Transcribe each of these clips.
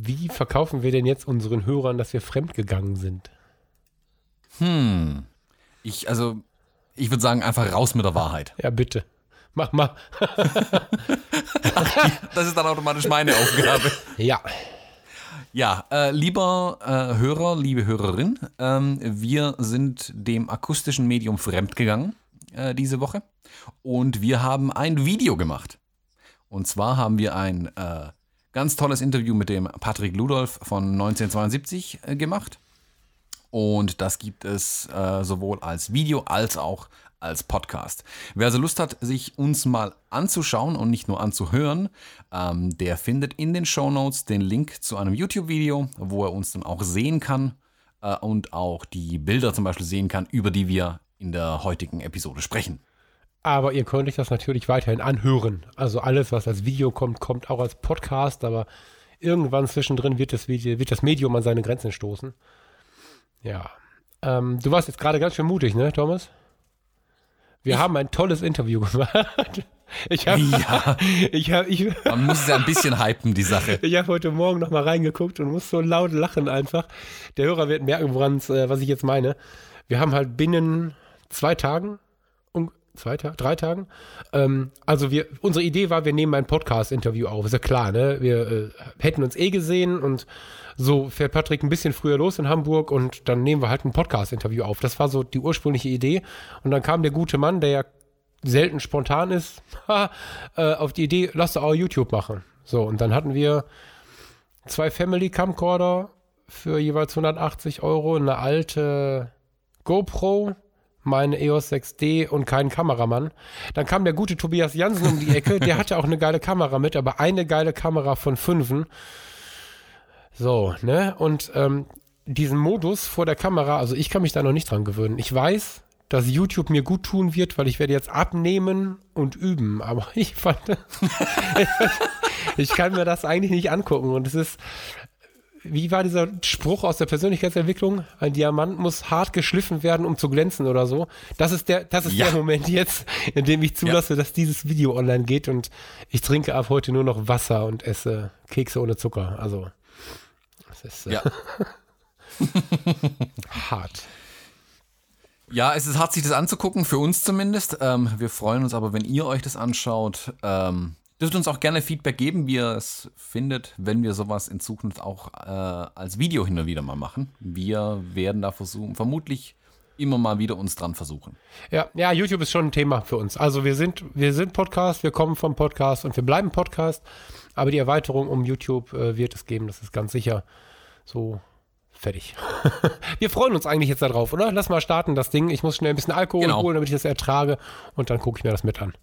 wie verkaufen wir denn jetzt unseren Hörern, dass wir fremdgegangen sind? Hm. Ich, also, ich würde sagen, einfach raus mit der Wahrheit. Ja, bitte. Mach mal. Das ist dann automatisch meine Aufgabe. Ja. Ja, äh, lieber äh, Hörer, liebe Hörerin, ähm, wir sind dem akustischen Medium fremdgegangen äh, diese Woche und wir haben ein Video gemacht. Und zwar haben wir ein äh, ganz tolles Interview mit dem Patrick Ludolf von 1972 äh, gemacht. Und das gibt es äh, sowohl als Video als auch als Podcast. Wer also Lust hat, sich uns mal anzuschauen und nicht nur anzuhören, ähm, der findet in den Show Notes den Link zu einem YouTube-Video, wo er uns dann auch sehen kann äh, und auch die Bilder zum Beispiel sehen kann, über die wir in der heutigen Episode sprechen. Aber ihr könnt euch das natürlich weiterhin anhören. Also alles, was als Video kommt, kommt auch als Podcast, aber irgendwann zwischendrin wird das, Video, wird das Medium an seine Grenzen stoßen. Ja. Ähm, du warst jetzt gerade ganz schön mutig, ne, Thomas? Wir Ich- haben ein tolles Interview gemacht. Ich habe Ja. ich hab, ich, Man muss es ja ein bisschen hypen, die Sache. ich hab heute Morgen noch mal reingeguckt und muss so laut lachen einfach. Der Hörer wird merken, woran's, äh, was ich jetzt meine. Wir haben halt binnen zwei Tagen, zwei Tage, drei Tagen, ähm, also wir, unsere Idee war, wir nehmen ein Podcast-Interview auf. Ist ja klar, ne? Wir äh, hätten uns eh gesehen und so fährt Patrick ein bisschen früher los in Hamburg und dann nehmen wir halt ein Podcast-Interview auf. Das war so die ursprüngliche Idee. Und dann kam der gute Mann, der ja selten spontan ist, äh, auf die Idee, lass doch auch YouTube machen. So, und dann hatten wir zwei Family Camcorder für jeweils 180 Euro, eine alte GoPro, meine EOS 6D und keinen Kameramann. Dann kam der gute Tobias Jansen um die Ecke, der hatte auch eine geile Kamera mit, aber eine geile Kamera von fünfen. So, ne? Und ähm, diesen Modus vor der Kamera, also ich kann mich da noch nicht dran gewöhnen. Ich weiß, dass YouTube mir gut tun wird, weil ich werde jetzt abnehmen und üben. Aber ich fand, ich kann mir das eigentlich nicht angucken. Und es ist, wie war dieser Spruch aus der Persönlichkeitsentwicklung? Ein Diamant muss hart geschliffen werden, um zu glänzen oder so. Das ist der, das ist Ja. der Moment jetzt, in dem ich zulasse, dass dieses Video online geht und ich trinke ab heute nur noch Wasser und esse Kekse ohne Zucker. Also, das ist äh, Ja. hart. Ja, es ist hart, sich das anzugucken, für uns zumindest. Ähm, wir freuen uns aber, wenn ihr euch das anschaut. Ähm, dürft uns auch gerne Feedback geben, wie ihr es findet, wenn wir sowas in Zukunft auch äh, als Video hin und wieder mal machen. Wir werden da versuchen, vermutlich immer mal wieder uns dran versuchen. Ja, ja, YouTube ist schon ein Thema für uns. Also wir sind, wir sind Podcast, wir kommen vom Podcast und wir bleiben Podcast. Aber die Erweiterung um YouTube äh, wird es geben, das ist ganz sicher. So, fertig. wir freuen uns eigentlich jetzt darauf, oder? Lass mal starten, das Ding. Ich muss schnell ein bisschen Alkohol Genau. holen, damit ich das ertrage. Und dann gucke ich mir das mit an.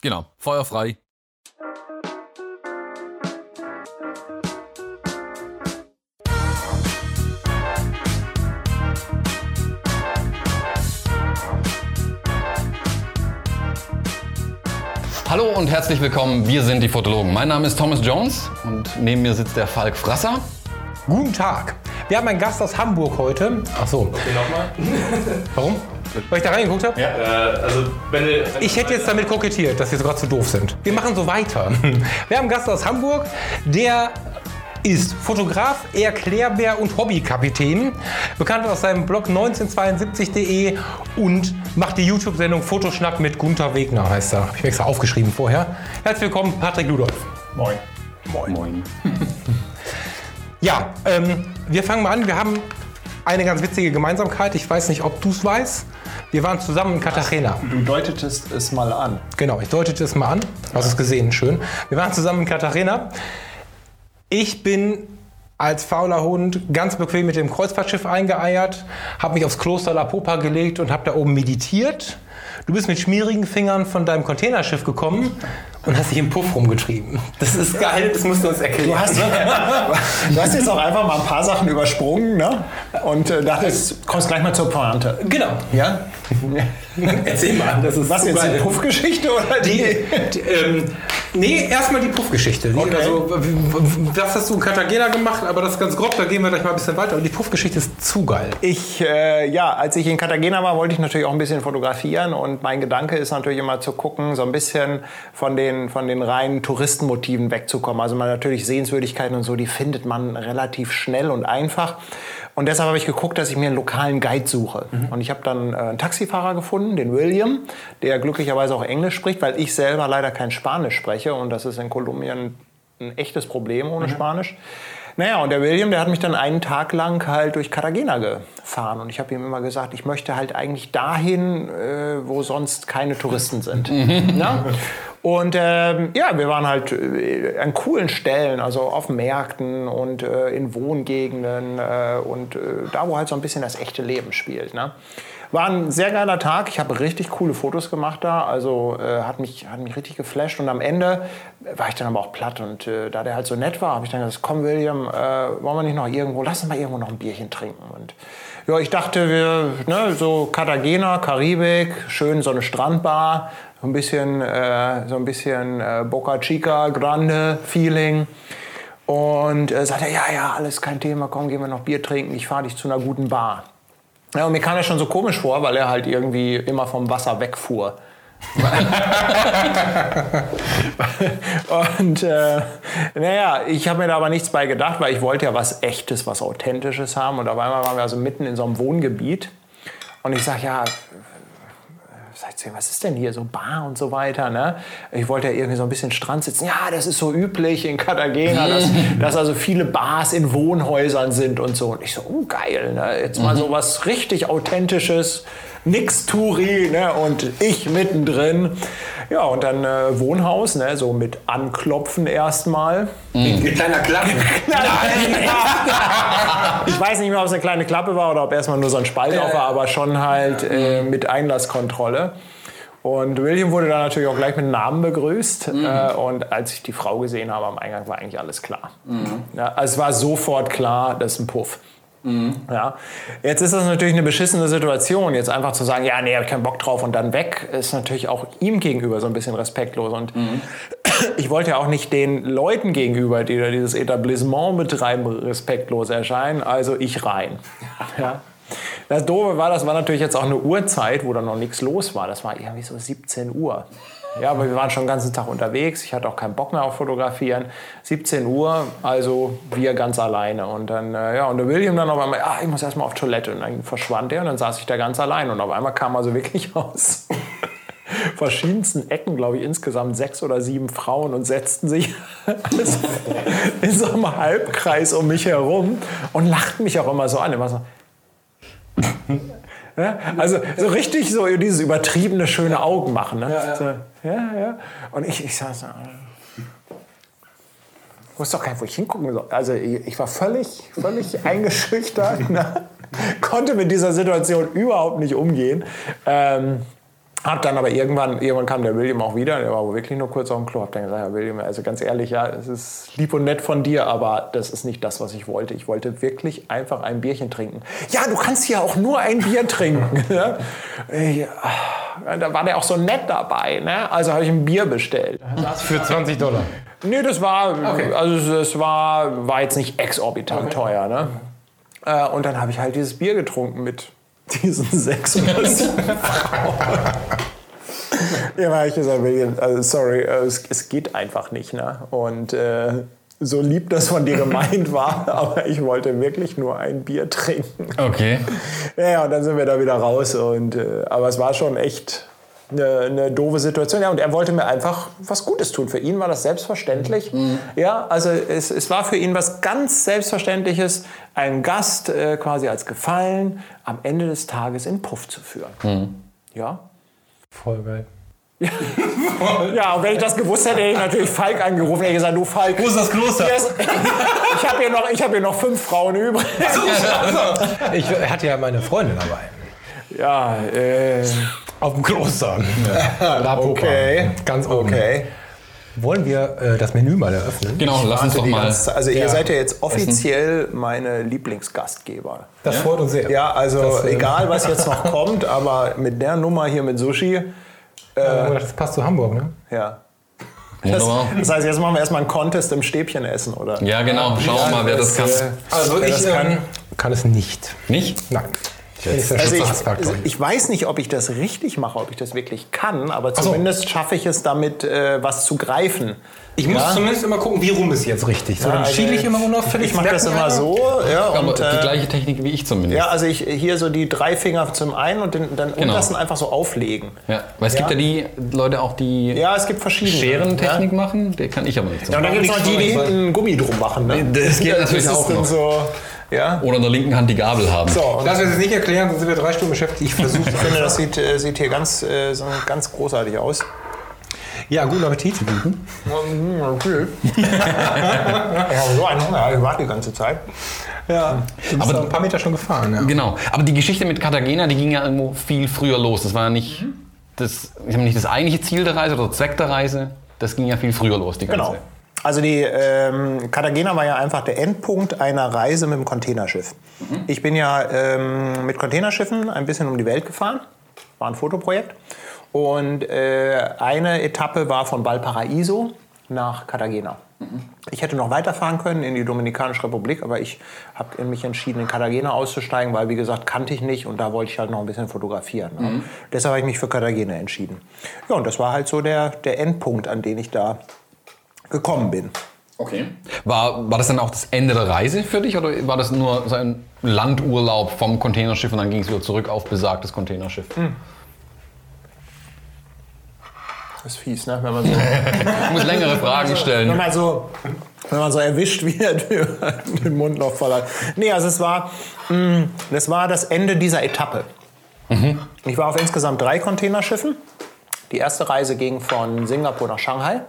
Genau, feuerfrei. Hallo und herzlich willkommen, wir sind die Fotologen. Mein Name ist Thomas Jones und neben mir sitzt der Falk Frasser. Guten Tag. Wir haben einen Gast aus Hamburg heute. Ach so. Nochmal? Warum? Weil ich da reingeguckt habe? Ja, äh, also wenn du. Wenn Ich hätte jetzt damit kokettiert, dass wir sogar zu doof sind. Wir machen so weiter. Wir haben einen Gast aus Hamburg, der ist Fotograf, Erklärbär und Hobbykapitän. Bekannt aus seinem Blog 1972.de und macht die YouTube-Sendung Fotoschnack mit Gunther Wegner, heißt er. Habe ich mir extra aufgeschrieben vorher. Herzlich willkommen, Patrick Ludolf. Moin. Moin. Moin. Ja, ähm, wir fangen mal an. Wir haben eine ganz witzige Gemeinsamkeit. Ich weiß nicht, ob du es weißt. Wir waren zusammen in Cartagena. Du deutetest es mal an. Genau, ich deutete es mal an. Hast es gesehen, schön. Wir waren zusammen in Cartagena. Ich bin als fauler Hund ganz bequem mit dem Kreuzfahrtschiff eingeeiert, habe mich aufs Kloster La Popa gelegt und habe da oben meditiert. Du bist mit schmierigen Fingern von deinem Containerschiff gekommen und hast dich im Puff rumgetrieben. Das ist geil, das musst du uns erklären. Du hast, du hast jetzt auch einfach mal ein paar Sachen übersprungen ne? und äh, dachtest, kommst gleich mal zur Pointe. genau. Ja? Erzähl mal. Das ist Was jetzt die Puffgeschichte oder die? die, die, ähm, Nee, erstmal die Puffgeschichte. Okay. Also, was hast du in Cartagena gemacht? Aber das ist ganz grob, da gehen wir gleich mal ein bisschen weiter. Und die Puffgeschichte ist zu geil. Ich, äh, ja, als ich in Cartagena war, wollte ich natürlich auch ein bisschen fotografieren und mein Gedanke ist natürlich immer zu gucken, so ein bisschen von den, von den reinen Touristenmotiven wegzukommen. Also man natürlich Sehenswürdigkeiten und so, die findet man relativ schnell und einfach. Und deshalb habe ich geguckt, dass ich mir einen lokalen Guide suche. Und ich habe dann äh, einen Taxifahrer gefunden, den William, der glücklicherweise auch Englisch spricht, weil ich selber leider kein Spanisch spreche und das ist in Kolumbien ein echtes Problem ohne Spanisch. Naja, und der William, der hat mich dann einen Tag lang halt durch Cartagena gefahren. Und ich habe ihm immer gesagt, ich möchte halt eigentlich dahin, äh, wo sonst keine Touristen sind. Ja? Und ähm, ja, wir waren halt äh, an coolen Stellen, also auf Märkten und äh, in Wohngegenden äh, und äh, da, wo halt so ein bisschen das echte Leben spielt. Ne? War ein sehr geiler Tag. Ich habe richtig coole Fotos gemacht da. Also äh, hat, mich, hat mich richtig geflasht. Und am Ende war ich dann aber auch platt. Und äh, da der halt so nett war, habe ich dann gesagt, komm William, äh, wollen wir nicht noch irgendwo, lass uns mal irgendwo noch ein Bierchen trinken. Und ja, ich dachte, wir, ne, so Cartagena, Karibik, schön so eine Strandbar, so ein bisschen, äh, so ein bisschen äh, Boca Chica, Grande Feeling. Und äh, sagte er, ja, ja, alles kein Thema, komm, gehen wir noch Bier trinken, ich fahre dich zu einer guten Bar. Ja, und mir kam das schon so komisch vor, weil er halt irgendwie immer vom Wasser wegfuhr. und äh, naja, ich habe mir da aber nichts bei gedacht, weil ich wollte ja was Echtes, was Authentisches haben. Und auf einmal waren wir also mitten in so einem Wohngebiet. Und ich sage, ja, sagt sie, was ist denn hier so Bar und so weiter, ne? Ich wollte ja irgendwie so ein bisschen Strand sitzen. Ja, das ist so üblich in Cartagena, dass, dass also viele Bars in Wohnhäusern sind und so. Und ich so, oh geil, ne? Jetzt mal so was richtig authentisches, nix Touri, ne? Und ich mittendrin. Ja, und dann äh, Wohnhaus, ne? So mit Anklopfen erstmal. Ein kleiner Klappen. Ich weiß nicht mehr, ob es eine kleine Klappe war oder ob erstmal nur so ein Spalt auf war, aber schon halt äh, mit Einlasskontrolle. Und William wurde dann natürlich auch gleich mit Namen begrüßt. Äh, und als ich die Frau gesehen habe am Eingang, war eigentlich alles klar. Ja, also es war sofort klar, das ist ein Puff. Ja. Jetzt ist das natürlich eine beschissene Situation. Jetzt einfach zu sagen, ja, nee, hab ich keinen Bock drauf und dann weg, ist natürlich auch ihm gegenüber so ein bisschen respektlos. Und ich wollte ja auch nicht den Leuten gegenüber, die da dieses Etablissement betreiben, respektlos erscheinen. Also ich rein. Ja. Das Doofe war, das war natürlich jetzt auch eine Uhrzeit, wo da noch nichts los war. Das war irgendwie so 17 Uhr. Ja, aber wir waren schon den ganzen Tag unterwegs. Ich hatte auch keinen Bock mehr auf Fotografieren. 17 Uhr, also wir ganz alleine. Und dann, äh, ja, und der William dann auf einmal, ah, ich muss erstmal auf Toilette. Und dann verschwand er und dann saß ich da ganz allein. Und auf einmal kam also wirklich aus verschiedensten Ecken, glaube ich, insgesamt sechs oder sieben Frauen und setzten sich in so einem Halbkreis um mich herum und lachten mich auch immer so an. Immer so, ja, also so richtig so dieses übertriebene, schöne Augen machen. Ne? Ja, so, ja, ja. Und ich, ich saß da. Ich wusste doch gar nicht, wo ich hingucken soll. Also ich, ich war völlig, völlig eingeschüchtert. Ne? Konnte mit dieser Situation überhaupt nicht umgehen. Ähm, hab dann aber irgendwann, irgendwann kam der William auch wieder, der war aber wirklich nur kurz auf dem Klo, hab dann gesagt, ja William, also ganz ehrlich, ja, es ist lieb und nett von dir, aber das ist nicht das, was ich wollte. Ich wollte wirklich einfach ein Bierchen trinken. Ja, du kannst hier auch nur ein Bier trinken. ne? Ich, ah, da war der auch so nett dabei, ne? also habe ich ein Bier bestellt. Für 20 Dollar. Nee, das war, also es war, war jetzt nicht exorbitant teuer. Ne? Äh, und dann habe ich halt dieses Bier getrunken mit diesen sechs. Ja, habe ich gesagt, also sorry, äh, es, es geht einfach nicht. Ne? Und äh, so lieb das von dir gemeint war, aber ich wollte wirklich nur ein Bier trinken. Okay. Ja, und dann sind wir da wieder raus. Und, äh, aber es war schon echt eine, eine doofe Situation. Ja, und er wollte mir einfach was Gutes tun. Für ihn war das selbstverständlich. Ja, also es, es war für ihn was ganz Selbstverständliches, einen Gast äh, quasi als Gefallen am Ende des Tages in Puff zu führen. Ja. Voll geil. Ja, und wenn ich das gewusst hätte, hätte ich natürlich Falk angerufen. Hätte gesagt, du Falk. Wo ist das Kloster? ist- Ich habe hier, noch- ich hab hier noch fünf Frauen übrig. Ich hatte ja meine Freundin dabei. Ja, äh, Auf dem Kloster. La Popa. Okay. Ganz oben. okay. Wollen wir äh, das Menü mal eröffnen? Genau, lass uns doch Die mal. ganze Also ihr Ja. seid ja jetzt offiziell meine Lieblingsgastgeber. Das freut uns sehr. Ja, also Das, äh, egal was jetzt noch kommt, aber mit der Nummer hier mit Sushi, Äh, das passt zu Hamburg, ne? ja. Das, Wunderbar. das heißt, jetzt machen wir erstmal einen Contest im Stäbchen essen, oder? Ja, genau. Schauen wir mal, wer das kann. äh, Also wer ich das kann. ähm, kann es nicht. Nicht? Nein. Der Also ich, Schutzhassfaktor. ich weiß nicht, ob ich das richtig mache, ob ich das wirklich kann, aber zumindest schaffe ich es damit, äh, was zu greifen. Ich muss Ja? zumindest immer gucken, wie rum ist jetzt richtig. So, dann also schiele ich immer unauffällig. Ich mache das immer so, ja, und, die äh, gleiche Technik wie ich zumindest. ja, also ich hier so die drei Finger zum einen und den, dann Genau. untersten einfach so auflegen. Ja, weil es gibt ja die Leute auch, die Ja, es gibt verschiedene. Scherenentechnik machen. Der kann ich aber nicht. Ja, und dann gibt es noch die, die hinten Gummi drum machen. Ne? Das geht natürlich ist auch noch. So, ja. Oder in der linken Hand die Gabel haben. So, und Lass uns das nicht erklären, sonst sind wir drei Stunden beschäftigt. Ich versuche ich finde, das sieht, äh, sieht hier ganz, äh, so ganz großartig aus. Ja, guten Appetit. Okay. ich habe so einen Hunger, ich warte die ganze Zeit. Ja, du bist Aber- ein paar Meter schon gefahren. Ja. Genau. Aber die Geschichte mit Cartagena, die ging ja irgendwo viel früher los. Das war ja nicht, das, ich sag mal, nicht das eigentliche Ziel der Reise oder Zweck der Reise. Das ging ja viel früher los, die ganze. Genau. Also die ähm, Cartagena war ja einfach der Endpunkt einer Reise mit dem Containerschiff. Ich bin ja ähm, mit Containerschiffen ein bisschen um die Welt gefahren, war ein Fotoprojekt. Und äh, eine Etappe war von Valparaiso nach Cartagena. Ich hätte noch weiterfahren können in die Dominikanische Republik, aber ich habe mich entschieden, in Cartagena auszusteigen, weil, wie gesagt, kannte ich nicht und da wollte ich halt noch ein bisschen fotografieren. Ne? Deshalb habe ich mich für Cartagena entschieden. Ja, und das war halt so der, der Endpunkt, an den ich da gekommen bin. Okay. War, war das dann auch das Ende der Reise für dich oder war das nur so ein Landurlaub vom Containerschiff und dann ging es wieder zurück auf besagtes Containerschiff? Das ist fies, ne? wenn man so, Ich muss längere Fragen wenn stellen. man so, wenn man so erwischt wird, den Mund noch voll hat. Nee, also es war, mh, das war das Ende dieser Etappe. Ich war auf insgesamt drei Containerschiffen. Die erste Reise ging von Singapur nach Shanghai,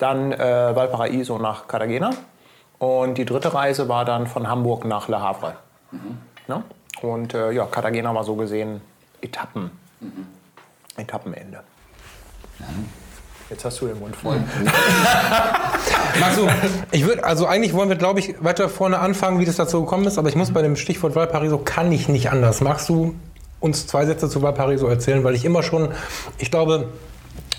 dann äh, Valparaiso nach Cartagena und die dritte Reise war dann von Hamburg nach Le Havre. Ne? Und äh, ja, Cartagena war so gesehen Etappen, Etappenende. Jetzt hast du den Mund voll. Magst du, ich würde, also eigentlich wollen wir, glaube ich, weiter vorne anfangen, wie das dazu gekommen ist, aber ich muss bei dem Stichwort Valparaiso, kann ich nicht anders. Magst du uns zwei Sätze zu Valparaiso erzählen, weil ich immer schon, ich glaube,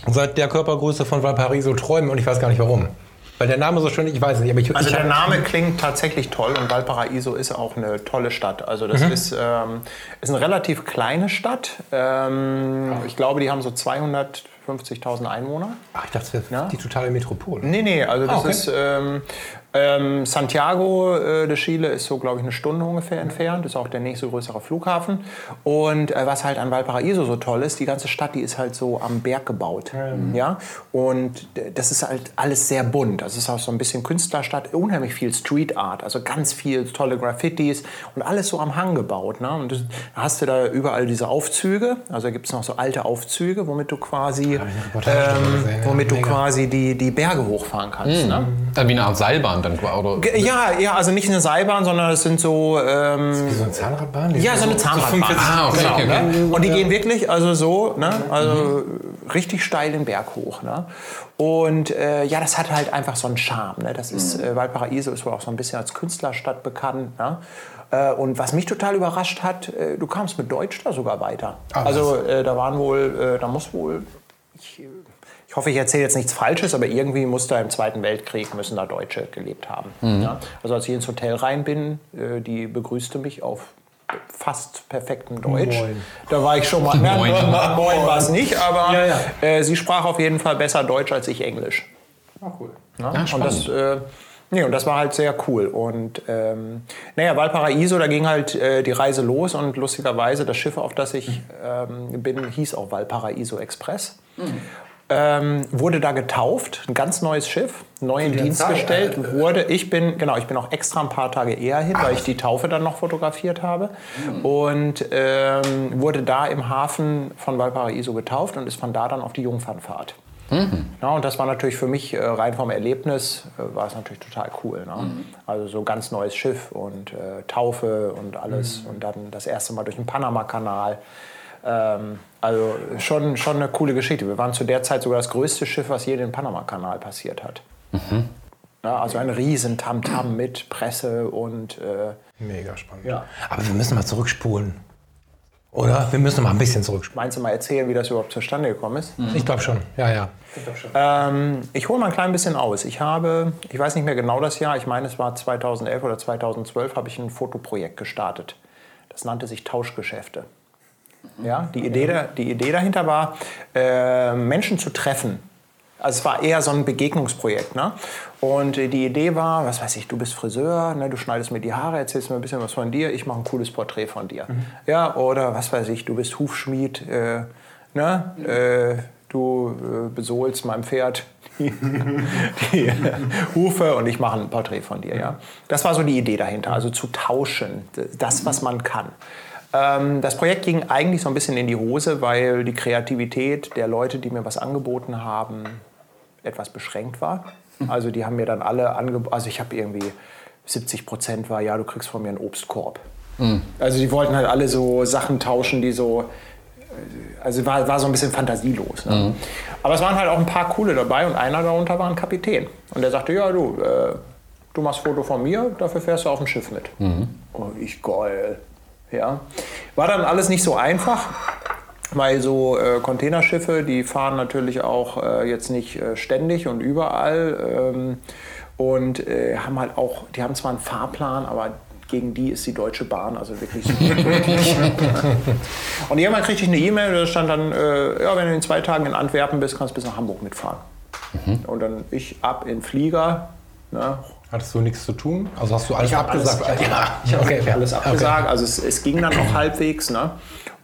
seit der Körpergröße von Valparaiso träume und ich weiß gar nicht warum. Weil der Name so schön, ich weiß nicht, aber ich, Also ich der Name klingt tatsächlich toll und Valparaiso ist auch eine tolle Stadt. Also das ist, ähm, ist eine relativ kleine Stadt. Ähm, ich glaube, die haben so 250.000 Einwohner. Ach, ich dachte, das wäre Ja? die totale Metropole. Nee, nee, also das Ah, okay. ist ähm, ähm, Santiago äh, de Chile ist so, glaube ich, eine Stunde ungefähr entfernt. Ist auch der nächste größere Flughafen. Und äh, was halt an Valparaiso so toll ist, die ganze Stadt, die ist halt so am Berg gebaut. Ja. Und das ist halt alles sehr bunt. Das ist auch so ein bisschen Künstlerstadt, unheimlich viel Street Art, also ganz viel tolle Graffitis und alles so am Hang gebaut. Ne? Und das, da hast du da überall diese Aufzüge. Also da gibt es noch so alte Aufzüge, womit du quasi, ähm, womit du quasi die, die Berge hochfahren kannst. Ne? Dann wie eine Art Seilbahn dann oder? Ja, ja, also nicht eine Seilbahn, sondern es sind so. Ähm, Wie so eine Zahnradbahn? ja, so eine Zahnradbahn. Ah, okay, okay, okay. Ne? Und die gehen wirklich, also so, ne? also richtig steil den Berg hoch. Ne? Und äh, ja, das hat halt einfach so einen Charme. Ne? Das ist, äh, Valparaiso ist wohl auch so ein bisschen als Künstlerstadt bekannt. Ne? Äh, und was mich total überrascht hat, äh, du kamst mit Deutsch da sogar weiter. Ah, also äh, da waren wohl, äh, da muss wohl, ich, ich hoffe, ich erzähle jetzt nichts Falsches, aber irgendwie muss da im Zweiten Weltkrieg müssen da Deutsche gelebt haben. Ja? Also als ich ins Hotel rein bin, äh, die begrüßte mich auf fast perfektem Deutsch. Moin. Da war ich schon mal. Na, Moin. Moin war es nicht, aber Ja, ja. Äh, sie sprach auf jeden Fall besser Deutsch als ich Englisch. Ah, cool. Ne? Ja, und das, äh, nee, und das war halt sehr cool. Und ähm, naja, Valparaiso, da ging halt äh, die Reise los und lustigerweise das Schiff, auf das ich ähm, bin, hieß auch Valparaiso Express. Ähm, wurde da getauft, ein ganz neues Schiff, neu in Dienst Zeit, gestellt. äh, Wurde, ich bin, genau, ich bin auch extra ein paar Tage eher hin, weil ich die Taufe dann noch fotografiert habe. Und ähm, wurde da im Hafen von Valparaiso getauft und ist von da dann auf die Jungfernfahrt. Ja, und das war natürlich für mich äh, rein vom Erlebnis, äh, war es natürlich total cool. Ne? Also so ganz neues Schiff und äh, Taufe und alles und dann das erste Mal durch den Panama-Kanal. Ähm, also schon, schon eine coole Geschichte. Wir waren zu der Zeit sogar das größte Schiff, was je den Panama-Kanal passiert hat. Ja, also ein riesen Tamtam mit Presse und äh, Mega spannend. Ja. Aber wir müssen mal zurückspulen. Oder? Wir müssen mal ein bisschen zurück. Meinst du mal erzählen, wie das überhaupt zustande gekommen ist? Ich glaube schon. Ja, ja. Ähm, ich hole mal ein klein bisschen aus. Ich habe, ich weiß nicht mehr genau das Jahr, ich meine es war 2011 oder 2012, habe ich ein Fotoprojekt gestartet. Das nannte sich Tauschgeschäfte. Ja, die, Idee, da, die Idee dahinter war, äh, Menschen zu treffen. Also es war eher so ein Begegnungsprojekt. Ne? Und die Idee war, was weiß ich, du bist Friseur, ne, du schneidest mir die Haare, erzählst mir ein bisschen was von dir, ich mache ein cooles Porträt von dir. Ja, oder was weiß ich, du bist Hufschmied, äh, ne? Äh, du äh, besohlst meinem Pferd die, die Hufe und ich mache ein Porträt von dir. Ja? Das war so die Idee dahinter, also zu tauschen, das, was man kann. Ähm, das Projekt ging eigentlich so ein bisschen in die Hose, weil die Kreativität der Leute, die mir was angeboten haben, etwas beschränkt war. Also die haben mir dann alle angeboten, also ich habe irgendwie 70 Prozent war, ja, du kriegst von mir einen Obstkorb. Also die wollten halt alle so Sachen tauschen, die so, äh, also war, war so ein bisschen fantasielos. Ne? Aber es waren halt auch ein paar coole dabei und einer darunter war ein Kapitän. Und der sagte, ja, du, äh, du machst Foto von mir, dafür fährst du auf dem Schiff mit. Und ich, geil. Ja. War dann alles nicht so einfach, weil so äh, Containerschiffe, die fahren natürlich auch äh, jetzt nicht äh, ständig und überall. Ähm, und äh, haben halt auch, die haben zwar einen Fahrplan, aber gegen die ist die Deutsche Bahn also wirklich. Und irgendwann kriegte ich eine E-Mail, da stand dann, äh, ja, wenn du in zwei Tagen in Antwerpen bist, kannst du bis nach Hamburg mitfahren. Und dann ich ab in Flieger. Ne, Hattest du nichts zu tun? Also hast du alles abgesagt? Alles, ja, ich habe okay, alles abgesagt. Also es, es ging dann auch halbwegs. Ne?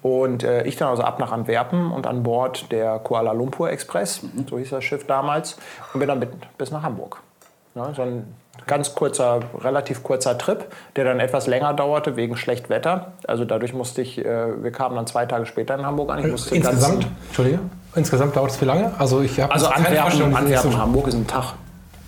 Und äh, ich dann also ab nach Antwerpen und an Bord der Kuala Lumpur Express, so hieß das Schiff damals, und bin dann mit, bis nach Hamburg. Ne? So ein ganz kurzer, relativ kurzer Trip, der dann etwas länger dauerte wegen schlecht Wetter. Also dadurch musste ich, äh, wir kamen dann zwei Tage später in Hamburg an. Ich musste Insgesamt, Entschuldige, insgesamt dauert es wie lange? Also ich habe also Antwerpen, Antwerpen Hamburg ist ein Tag.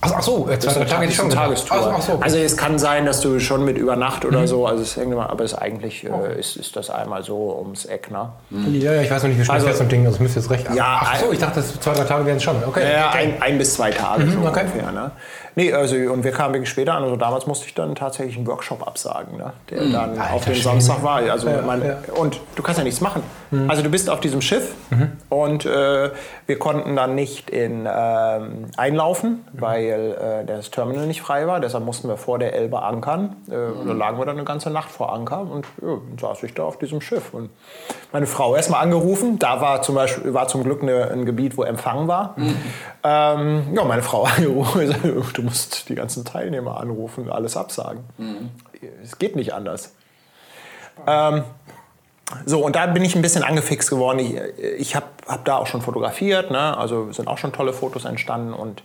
Ach, ach so, äh, zwei, drei Tage schon. Tagestour. Ach, ach so, okay. Also es kann sein, dass du schon mit über Nacht Mhm. oder so, also es hängt immer, aber es ist eigentlich äh, ist, ist das einmal so ums Eck, ne? ja, ja, ich weiß noch nicht, wie schnell Also- ein Ding, das müsste jetzt recht. Ja, ach so, ich dachte, das zwei, drei Tage wären es schon. Okay. Ja, okay. ein, ein bis zwei Tage so okay. ungefähr. Ne? Nee, also, und wir kamen wirklich später an. Also damals musste ich dann tatsächlich einen Workshop absagen, ne? der dann Alter auf den. Samstag war. Also Ja, man, ja. Und du kannst ja nichts machen. Also du bist auf diesem Schiff Mhm. und äh, wir konnten dann nicht in, ähm, einlaufen, Mhm. weil äh, das Terminal nicht frei war. Deshalb mussten wir vor der Elbe ankern. Äh, und Da lagen wir dann eine ganze Nacht vor Anker und ja, saß ich da auf diesem Schiff. Und meine Frau erstmal angerufen. Da war zum Beispiel war zum Glück eine, ein Gebiet, wo Empfang war. Ähm, ja, meine Frau angerufen. Musst die ganzen Teilnehmer anrufen und alles absagen. Es geht nicht anders. Ähm, so, und da bin ich ein bisschen angefixt geworden. Ich, ich habe hab da auch schon fotografiert, ne? also sind auch schon tolle Fotos entstanden. Und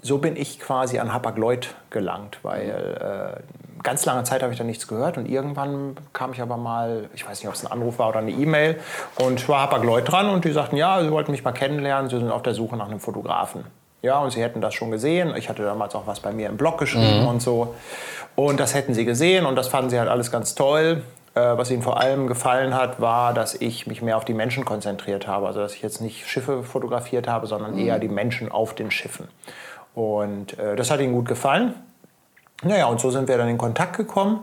so bin ich quasi an Hapag-Lloyd gelangt, weil äh, ganz lange Zeit habe ich da nichts gehört. Und irgendwann kam ich aber mal, ich weiß nicht, ob es ein Anruf war oder eine E-Mail, und war Hapag-Lloyd dran und die sagten, ja, sie wollten mich mal kennenlernen, sie sind auf der Suche nach einem Fotografen. Ja, und sie hätten das schon gesehen. Ich hatte damals auch was bei mir im Blog geschrieben und so. Und das hätten sie gesehen und das fanden sie halt alles ganz toll. Äh, was ihnen vor allem gefallen hat, war, dass ich mich mehr auf die Menschen konzentriert habe. Also, dass ich jetzt nicht Schiffe fotografiert habe, sondern eher die Menschen auf den Schiffen. Und äh, das hat ihnen gut gefallen. Naja, und so sind wir dann in Kontakt gekommen.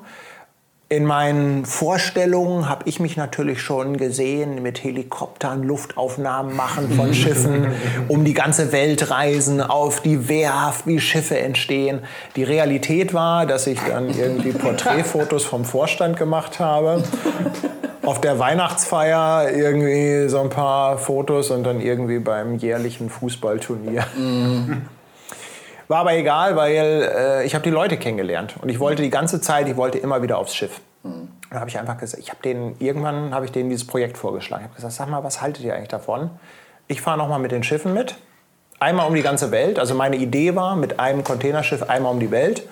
In meinen Vorstellungen habe ich mich natürlich schon gesehen mit Helikoptern Luftaufnahmen machen von Schiffen, um die ganze Welt reisen, auf die Werft, wie Schiffe entstehen. Die Realität war, dass ich dann irgendwie Porträtfotos vom Vorstand gemacht habe. Auf der Weihnachtsfeier irgendwie so ein paar Fotos und dann irgendwie beim jährlichen Fußballturnier. War aber egal, weil äh, ich habe die Leute kennengelernt und ich wollte die ganze Zeit, ich wollte immer wieder aufs Schiff. Dann habe ich einfach gesagt, ich habe denen irgendwann habe ich denen dieses Projekt vorgeschlagen. Ich habe gesagt, sag mal, was haltet ihr eigentlich davon? Ich fahre noch mal mit den Schiffen mit, einmal um die ganze Welt. Also meine Idee war, mit einem Containerschiff einmal um die Welt.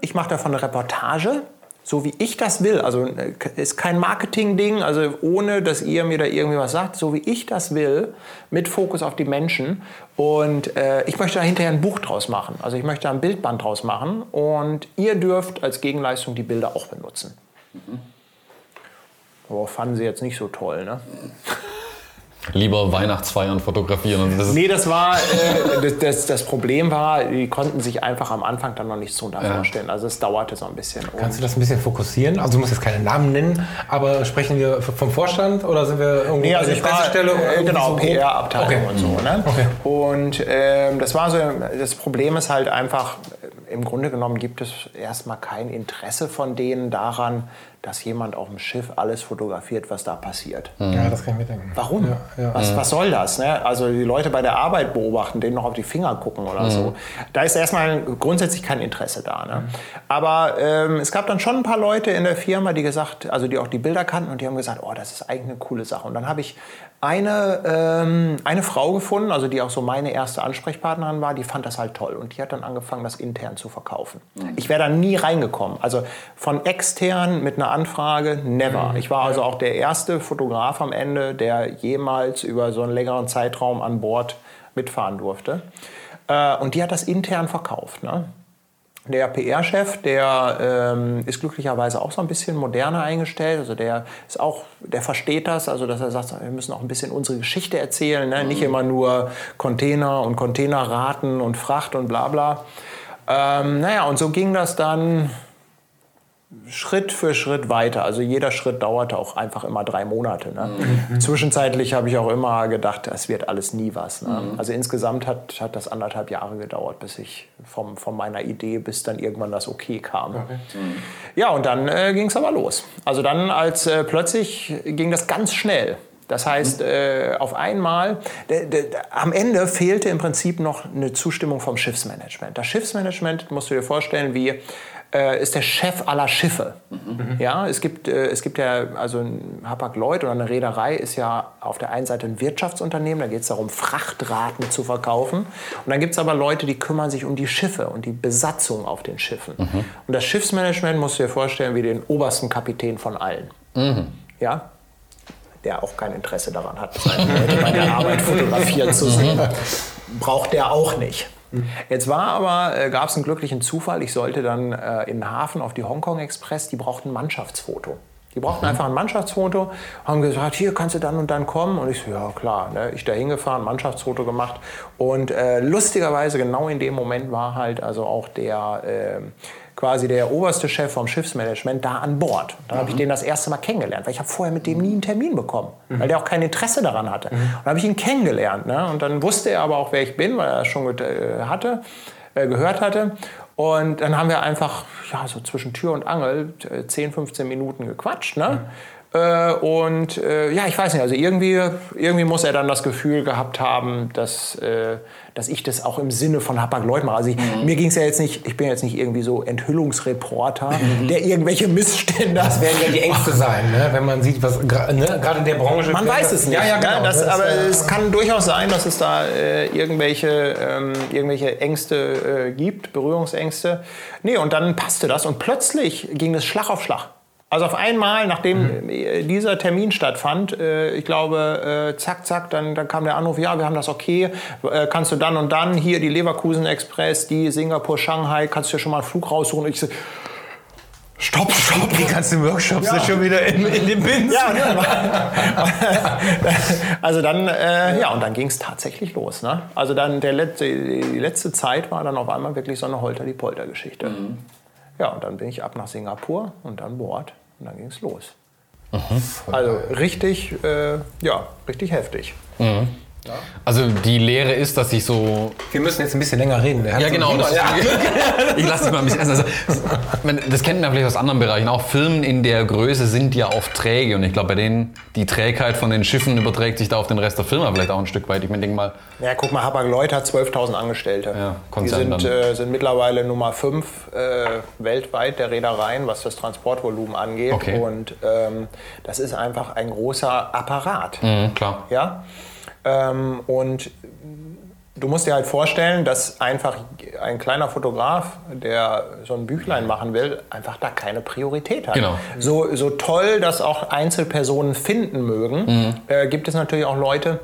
Ich mache davon eine Reportage, so wie ich das will. Also äh, ist kein Marketing-Ding, also ohne, dass ihr mir da irgendwie was sagt, so wie ich das will, mit Fokus auf die Menschen. Und äh, ich möchte da hinterher ein Buch draus machen. Also ich möchte da ein Bildband draus machen und ihr dürft als Gegenleistung die Bilder auch benutzen. Aber fanden sie jetzt nicht so toll, ne? Lieber Weihnachtsfeiern fotografieren. Und das Nee, das war, äh, das, das, das Problem war, die konnten sich einfach am Anfang dann noch nichts drunter Ja. vorstellen. Also es dauerte so ein bisschen. Kannst du das ein bisschen fokussieren? Also du musst jetzt keine Namen nennen, aber sprechen wir vom Vorstand oder sind wir irgendwo Nee, also ich der war, Pressestelle? äh, irgendwie genau, so? PR-Abteilung Okay. und so. Ne? Okay. Und ähm, das war so, das Problem ist halt einfach, äh, im Grunde genommen gibt es erstmal kein Interesse von denen daran, dass jemand auf dem Schiff alles fotografiert, was da passiert. Ja, das kann ich mir denken. Warum? Ja, ja. Was, was soll das? Ne? Also die Leute bei der Arbeit beobachten, denen noch auf die Finger gucken oder so. Da ist erstmal grundsätzlich kein Interesse da. Ne? Aber ähm, es gab dann schon ein paar Leute in der Firma, die gesagt, also die auch die Bilder kannten und die haben gesagt, oh, das ist eigentlich eine coole Sache. Und dann habe ich eine, ähm, eine Frau gefunden, also die auch so meine erste Ansprechpartnerin war, die fand das halt toll und die hat dann angefangen, das intern zu verkaufen. Ich wäre da nie reingekommen. Also von extern mit einer Anfrage, never. Ich war also auch der erste Fotograf am Ende, der jemals über so einen längeren Zeitraum an Bord mitfahren durfte. Äh, und die hat das intern verkauft. Ne? Der PR-Chef, der ähm, ist glücklicherweise auch so ein bisschen moderner eingestellt. Also der ist auch, der versteht das, also dass er sagt, wir müssen auch ein bisschen unsere Geschichte erzählen, ne? nicht immer nur Container und Containerraten und Fracht und bla bla. Ähm, naja, und so ging das dann Schritt für Schritt weiter. Also jeder Schritt dauerte auch einfach immer drei Monate. Ne? Zwischenzeitlich habe ich auch immer gedacht, es wird alles nie was. Ne? Also insgesamt hat, hat das anderthalb Jahre gedauert, bis ich vom, von meiner Idee bis dann irgendwann das Okay kam. Ja, und dann äh, ging es aber los. Also dann als äh, plötzlich ging das ganz schnell. Das heißt, äh, auf einmal, am Ende fehlte im Prinzip noch eine Zustimmung vom Schiffsmanagement. Das Schiffsmanagement, musst du dir vorstellen, wie äh, ist der Chef aller Schiffe. Ja, es gibt, äh, es gibt ja, also ein Hapag-Lloyd oder eine Reederei ist ja auf der einen Seite ein Wirtschaftsunternehmen, da geht es darum, Frachtraten zu verkaufen. Und dann gibt es aber Leute, die kümmern sich um die Schiffe und die Besatzung auf den Schiffen. Und das Schiffsmanagement musst du dir vorstellen wie den obersten Kapitän von allen. Ja, der auch kein Interesse daran hat, seine Leute bei der Arbeit fotografieren zu sehen. Braucht der auch nicht. Jetzt war aber, äh, gab es einen glücklichen Zufall. Ich sollte dann äh, in den Hafen auf die Hongkong Express, die brauchten ein Mannschaftsfoto. Die brauchten einfach ein Mannschaftsfoto, haben gesagt, hier kannst du dann und dann kommen. Und ich so, ja klar, ne? ich da hingefahren, Mannschaftsfoto gemacht. Und äh, lustigerweise genau in dem Moment war halt also auch der äh, quasi der oberste Chef vom Schiffsmanagement da an Bord. Da habe ich den das erste Mal kennengelernt, weil ich habe vorher mit dem nie einen Termin bekommen, weil der auch kein Interesse daran hatte. Und dann habe ich ihn kennengelernt. Ne? Und dann wusste er aber auch, wer ich bin, weil er das schon äh, hatte, äh, gehört hatte. Und dann haben wir einfach ja, so zwischen Tür und Angel äh, 10, 15 Minuten gequatscht. Ne? Äh, und äh, ja, ich weiß nicht, also irgendwie, irgendwie muss er dann das Gefühl gehabt haben, dass, äh, dass ich das auch im Sinne von Hapag-Lloyd mache. Also ich, mir ging es ja jetzt nicht, ich bin jetzt nicht irgendwie so Enthüllungsreporter, der irgendwelche Missstände... Das werden ja die Ängste sein, ne? wenn man sieht, was ne? gerade in der Branche. Man weiß es nicht. Ja, ja, genau. ne? das, Das, aber es kann durchaus sein, dass es da äh, irgendwelche, ähm, irgendwelche Ängste äh, gibt, Berührungsängste. Nee, und dann passte das und plötzlich ging es Schlag auf Schlag. Also auf einmal, nachdem äh, dieser Termin stattfand, äh, ich glaube, äh, zack, zack, dann, dann kam der Anruf, ja, wir haben das okay, äh, kannst du dann und dann, hier die Leverkusen Express, die Singapur, Shanghai, kannst du dir schon mal einen Flug raussuchen. Und ich so, stopp, stopp. die ganzen Workshops sind schon wieder in, in den Bins. Ja, also dann, äh, ja, und dann ging es tatsächlich los. Ne? Also dann der letzte, die letzte Zeit war dann auf einmal wirklich so eine Holter-die-Polter-Geschichte. Ja, und dann bin ich ab nach Singapur und an Bord und dann ging es los. Also richtig, äh, ja, richtig heftig. Also die Lehre ist, dass ich so Wir müssen jetzt ein bisschen länger reden. Ja, genau. Das, ich lasse dich mal ein bisschen. Also, man- das kennt man vielleicht aus anderen Bereichen. Auch Firmen in der Größe sind ja oft träge. Und ich glaube, bei denen, die Trägheit von den Schiffen überträgt sich da auf den Rest der Firma vielleicht auch ein Stück weit. Ich meine, denk mal, Ja, guck mal, Hapag-Lloyd hat 12.000 Angestellte. Ja, Die Konzern sind, dann. äh, sind mittlerweile Nummer 5 äh, weltweit der Reedereien, was das Transportvolumen angeht. Okay. Und ähm, das ist einfach ein großer Apparat. mhm, klar. Ja? Ähm, und du musst dir halt vorstellen, dass einfach ein kleiner Fotograf, der so ein Büchlein machen will, einfach da keine Priorität hat. Genau. So, so toll das auch Einzelpersonen finden mögen, äh, gibt es natürlich auch Leute,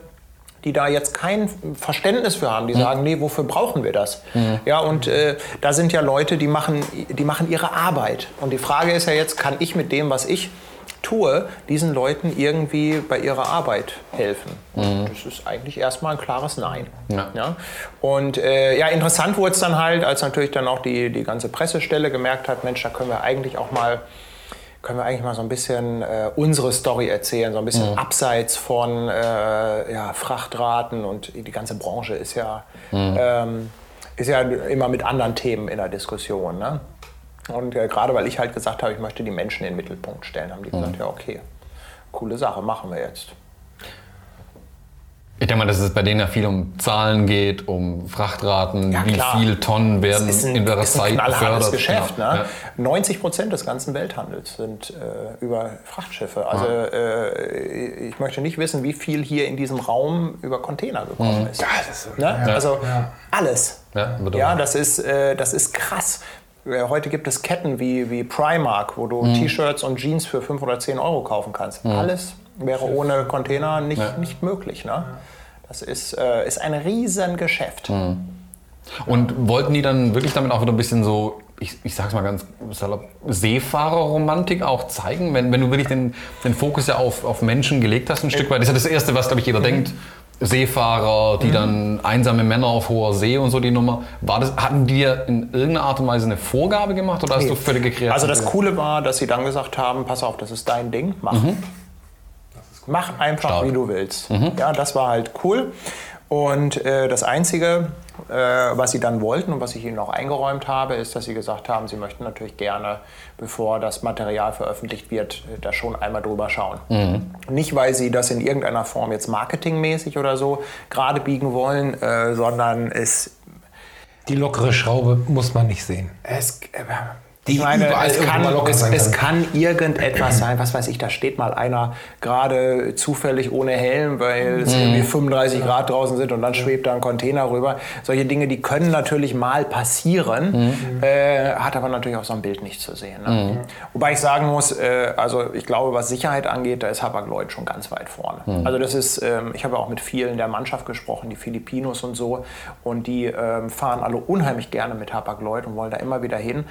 die da jetzt kein Verständnis für haben, die sagen, nee, wofür brauchen wir das? Ja, und äh, da sind ja Leute, die machen, die machen ihre Arbeit. Und die Frage ist ja jetzt, kann ich mit dem, was ich tue, diesen Leuten irgendwie bei ihrer Arbeit helfen. Das ist eigentlich erstmal ein klares Nein. Ja. Und äh, ja, interessant wurde es dann halt, als natürlich dann auch die, die ganze Pressestelle gemerkt hat, Mensch, da können wir eigentlich auch mal können wir eigentlich mal so ein bisschen äh, unsere Story erzählen, so ein bisschen abseits von äh, ja, Frachtraten und die ganze Branche ist ja, ähm, ist ja immer mit anderen Themen in der Diskussion. Ne? Und äh, gerade weil ich halt gesagt habe, ich möchte die Menschen in den Mittelpunkt stellen, haben die gesagt, ja okay, coole Sache, machen wir jetzt. Ich denke mal, dass es bei denen ja viel um Zahlen geht, um Frachtraten, Ja, wie viele Tonnen werden ein, in ein Zeit befördert. Geschäft. Genau. Ne? Ja. 90 Prozent des ganzen Welthandels sind äh, über Frachtschiffe. Also äh, ich möchte nicht wissen, wie viel hier in diesem Raum über Container gekommen ist. Ja, das ist, Ne? Also alles. Ja, Ja, das ist, äh, das ist krass. Äh, Heute gibt es Ketten wie, wie Primark, wo du T-Shirts und Jeans für 5 oder 10 Euro kaufen kannst. Alles wäre ohne Container nicht, nicht möglich. Ne? Das ist, äh, ist ein Riesengeschäft. Und wollten die dann wirklich damit auch wieder ein bisschen so, ich, ich sag's mal ganz salopp, Seefahrerromantik auch zeigen? Wenn, wenn du wirklich den, den Fokus ja auf, auf Menschen gelegt hast, ein Stück weit. Das ist ja das Erste, was, glaube ich, jeder denkt. Seefahrer, die dann einsame Männer auf hoher See und so die Nummer. War das, hatten die dir in irgendeiner Art und Weise eine Vorgabe gemacht oder hast du völlige Kreativität? Also das Coole war, dass sie dann gesagt haben, pass auf, das ist dein Ding, mach. Mach einfach, Stark. wie du willst. Ja, das war halt cool. Und äh, das Einzige, äh, was sie dann wollten und was ich ihnen auch eingeräumt habe, ist, dass sie gesagt haben, sie möchten natürlich gerne, bevor das Material veröffentlicht wird, äh, da schon einmal drüber schauen. Nicht, weil sie das in irgendeiner Form jetzt marketingmäßig oder so gerade biegen wollen, äh, sondern es Die lockere Schraube muss man nicht sehen. es, äh, Die ich meine, überall es, kann, locker es, sein es kann. kann irgendetwas sein, was weiß ich, da steht mal einer gerade zufällig ohne Helm, weil es irgendwie 35 Grad draußen sind und dann schwebt da ein Container rüber. Solche Dinge, die können natürlich mal passieren, äh, hat aber natürlich auch so ein Bild nicht zu sehen. Ne? Wobei ich sagen muss, äh, also ich glaube, was Sicherheit angeht, da ist Hapag-Lloyd schon ganz weit vorne. Also das ist, ähm, ich habe auch mit vielen der Mannschaft gesprochen, die Filipinos und so, und die ähm, fahren alle unheimlich gerne mit Hapag-Lloyd und wollen da immer wieder hin.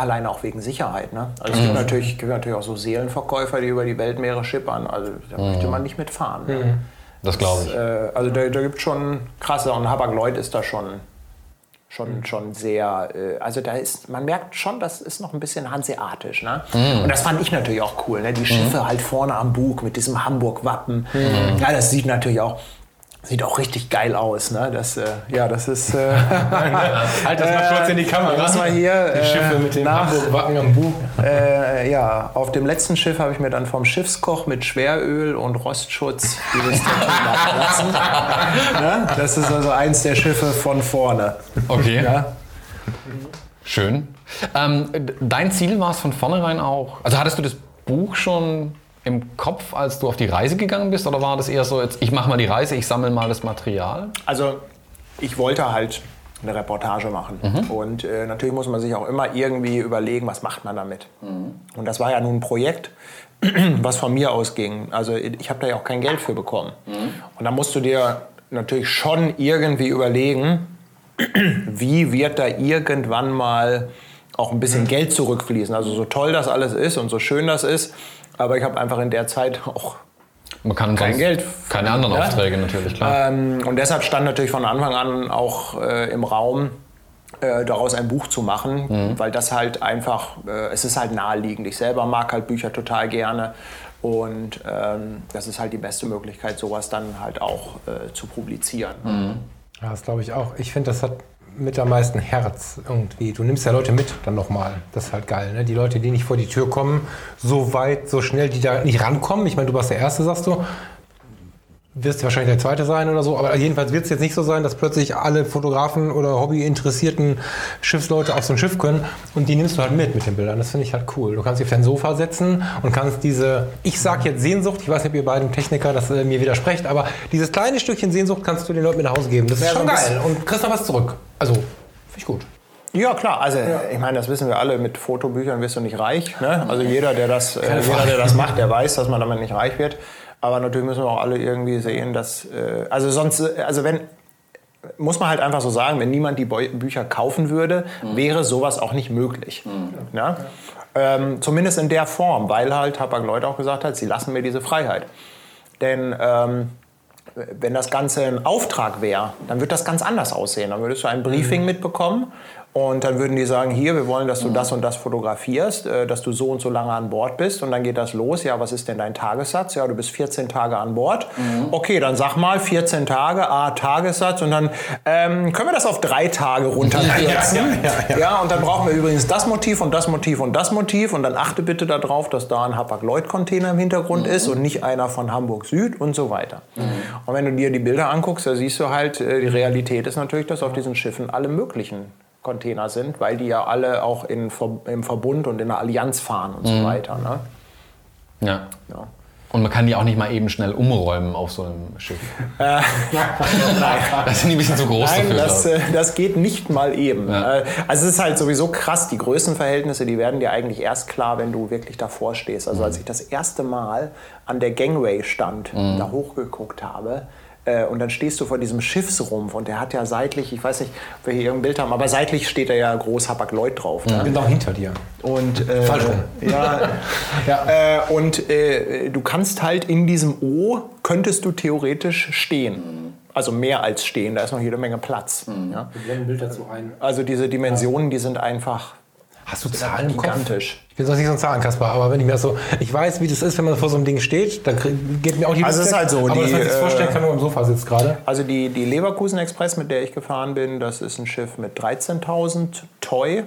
Alleine auch wegen Sicherheit. Ne? Also es gibt, natürlich, gibt natürlich auch so Seelenverkäufer, die über die Weltmeere schippern. Also da möchte man nicht mitfahren. Ne? das glaube ich. Äh, also da, da gibt es schon krasse und Hapag-Lloyd ist da schon, schon, schon sehr, äh, also da ist, man merkt schon, das ist noch ein bisschen hanseatisch. Ne? Und das fand ich natürlich auch cool. Ne? Die Schiffe halt vorne am Bug mit diesem Hamburg-Wappen. Ja, das sieht natürlich auch, sieht auch richtig geil aus. Ne? Das, äh, ja, das ist... Äh, Halt das mal kurz in die Kamera. Lass mal hier. Die Schiffe mit den Hamburg-Wacken am Bug. Äh, ja, auf dem letzten Schiff habe ich mir dann vom Schiffskoch mit Schweröl und Rostschutz dieses Tattoo lassen. Ne? Das ist also eins der Schiffe von vorne. Okay. Ja? Schön. Ähm, dein Ziel war es von vornherein auch. Also hattest du das Buch schon im Kopf, als du auf die Reise gegangen bist? Oder war das eher so, jetzt, ich mache mal die Reise, ich sammle mal das Material? Also ich wollte halt eine Reportage machen. Und äh, natürlich muss man sich auch immer irgendwie überlegen, was macht man damit. Und das war ja nun ein Projekt, was von mir ausging. Also ich habe da ja auch kein Geld für bekommen. Und da musst du dir natürlich schon irgendwie überlegen, wie wird da irgendwann mal auch ein bisschen Geld zurückfließen. Also so toll das alles ist und so schön das ist, aber ich habe einfach in der Zeit auch Man kann Kein Geld. Keine anderen Ja. Aufträge natürlich, klar. ähm, und deshalb stand natürlich von Anfang an auch äh, im Raum, äh, daraus ein Buch zu machen, Mhm. weil das halt einfach, äh, es ist halt naheliegend. Ich selber mag halt Bücher total gerne und ähm, das ist halt die beste Möglichkeit, sowas dann halt auch äh, zu publizieren. Mhm. Ja, das glaube ich auch. Ich finde, das hat mit am meisten Herz irgendwie. Du nimmst ja Leute mit dann nochmal. Das ist halt geil. Ne? Die Leute, die nicht vor die Tür kommen, so weit, so schnell, die da nicht rankommen. Ich meine, du warst der Erste, sagst du. Wirst du wahrscheinlich der Zweite sein oder so. Aber jedenfalls wird es jetzt nicht so sein, dass plötzlich alle Fotografen oder hobbyinteressierten Schiffsleute auf so ein Schiff können. Und die nimmst du halt mit mit den Bildern. Das finde ich halt cool. Du kannst dich auf dein Sofa setzen und kannst diese, ich sag jetzt Sehnsucht, ich weiß nicht, ob ihr beiden Techniker das äh, mir widersprecht, aber dieses kleine Stückchen Sehnsucht kannst du den Leuten mit nach Hause geben. Das ist Ja, schon geil. Und kriegst noch was zurück. Also, finde ich gut. Ja, klar. Also, ich meine, das wissen wir alle. Mit Fotobüchern wirst du nicht reich. Ne? Also, jeder der, das, äh, jeder, der das macht, der weiß, dass man damit nicht reich wird. Aber natürlich müssen wir auch alle irgendwie sehen, dass. Äh, also, sonst, äh, also, wenn. muss man halt einfach so sagen, wenn niemand die Beu- Bücher kaufen würde, wäre sowas auch nicht möglich. Ja? Ähm, zumindest in der Form, weil halt Hapag-Lloyd auch gesagt hat, sie lassen mir diese Freiheit. Denn ähm, wenn das Ganze ein Auftrag wäre, dann wird das ganz anders aussehen. Dann würdest du ein Briefing mitbekommen und dann würden die sagen, hier, wir wollen, dass du das und das fotografierst, äh, dass du so und so lange an Bord bist und dann geht das los. Ja, was ist denn dein Tagessatz? Ja, du bist 14 Tage an Bord. Okay, dann sag mal 14 Tage, A, Tagessatz und dann ähm, können wir das auf drei Tage runterkürzen. Ja, und dann brauchen wir übrigens das Motiv und das Motiv und das Motiv und dann achte bitte darauf, dass da ein Hapag-Lloyd-Container im Hintergrund ist und nicht einer von Hamburg Süd und so weiter. Und wenn du dir die Bilder anguckst, da siehst du halt, äh, die Realität ist natürlich, dass auf diesen Schiffen alle möglichen Container sind, weil die ja alle auch in, im Verbund und in der Allianz fahren und so weiter. Ne? Ja. Ja. Und man kann die auch nicht mal eben schnell umräumen auf so einem Schiff. Das sind die ein bisschen zu groß Nein, dafür. das, äh, das geht nicht mal eben. Ja. Äh, Also es ist halt sowieso krass, die Größenverhältnisse, die werden dir eigentlich erst klar, wenn du wirklich davor stehst. Also als ich das erste Mal an der Gangway stand, da hochgeguckt habe, äh, und dann stehst du vor diesem Schiffsrumpf und der hat ja seitlich, ich weiß nicht, ob wir hier irgendein Bild haben, aber seitlich steht da ja groß Hapag-Lloyd drauf. Ne? Genau hinter dir. Und, äh, Falsch rum. Ja, Ja. äh, und äh, du kannst halt in diesem O, könntest du theoretisch stehen. Also mehr als stehen, da ist noch jede Menge Platz. Ja? Wir blenden ein Bild dazu ein. Also diese Dimensionen, die sind einfach Hast du Zahlen im Kopf? gigantisch. Ich bin sonst nicht so ein Zahlenkasper, aber wenn ich mir das so, ich weiß, wie das ist, wenn man vor so einem Ding steht, dann geht mir auch die Also es Lust ist halt so, Aber die, dass man sich das äh, vorstellen kann, wenn man am Sofa sitzt gerade. Also die, die Leverkusen Express, mit der ich gefahren bin, das ist ein Schiff mit 13.000 Toy. Äh,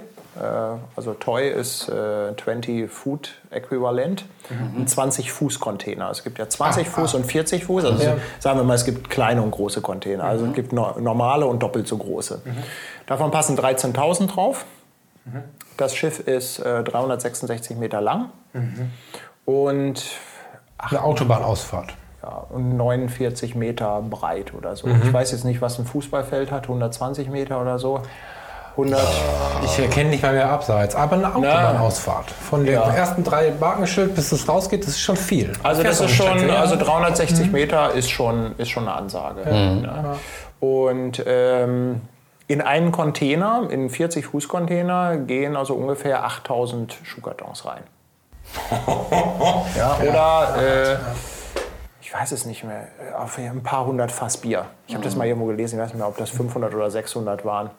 Also Toy ist äh, 20 Foot Äquivalent, ein 20 Fuß Container. Es gibt ja 20 Fuß und 40 Fuß. Also Ja. sagen wir mal, es gibt kleine und große Container. Also es gibt no normale und doppelt so große. Davon passen 13.000 drauf. Das Schiff ist äh, 366 Meter lang und Eine Autobahnausfahrt. ja, und 49 Meter breit oder so. Ich weiß jetzt nicht, was ein Fußballfeld hat, 120 Meter oder so. 100. Ich erkenne nicht mal mehr abseits, aber eine Autobahnausfahrt. Von dem Ja. ersten drei Markenschild bis es rausgeht, das ist schon viel. Also das ist schon, Strecke, ja. also 360 Meter ist schon, ist schon eine Ansage. Ja. Und ähm, in einen Container, in einen 40 Fuß Container gehen also ungefähr 8000 Schuhkartons rein. ja, oder äh, ich weiß es nicht mehr, auf ein paar hundert Fass Bier. Ich habe das mal irgendwo gelesen, ich weiß nicht mehr, ob das 500 oder 600 waren.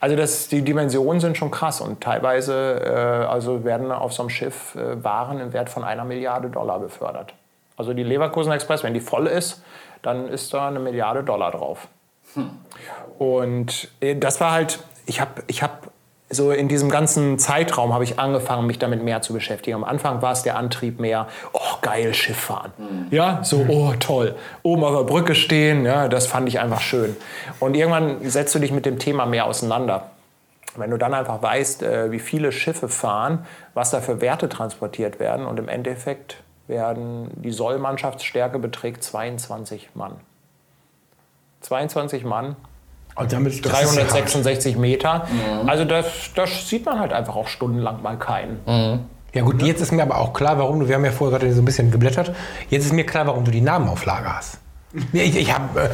Also das, die Dimensionen sind schon krass und teilweise äh, also werden auf so einem Schiff äh, Waren im Wert von einer Milliarde Dollar befördert. Also die Leverkusen Express, wenn die voll ist, dann ist da eine Milliarde Dollar drauf. Und äh, das war halt, ich habe ich hab so in diesem ganzen Zeitraum habe ich angefangen, mich damit mehr zu beschäftigen. Am Anfang war es der Antrieb mehr, oh geil, Schiff fahren. Ja, so, oh toll. Oben auf der Brücke stehen, ja, das fand ich einfach schön. Und irgendwann setzt du dich mit dem Thema mehr auseinander. Wenn du dann einfach weißt, äh, wie viele Schiffe fahren, was da für Werte transportiert werden und im Endeffekt werden, die Sollmannschaftsstärke beträgt 22 Mann. 22 Mann Und damit das ist ja 366 Meter. Also das, das sieht man halt einfach auch stundenlang mal keinen. Ja gut, jetzt ist mir aber auch klar, warum du, wir haben ja vorher gerade so ein bisschen geblättert, jetzt ist mir klar, warum du die Namenauflage hast. Ja, Ich, ich habe, äh,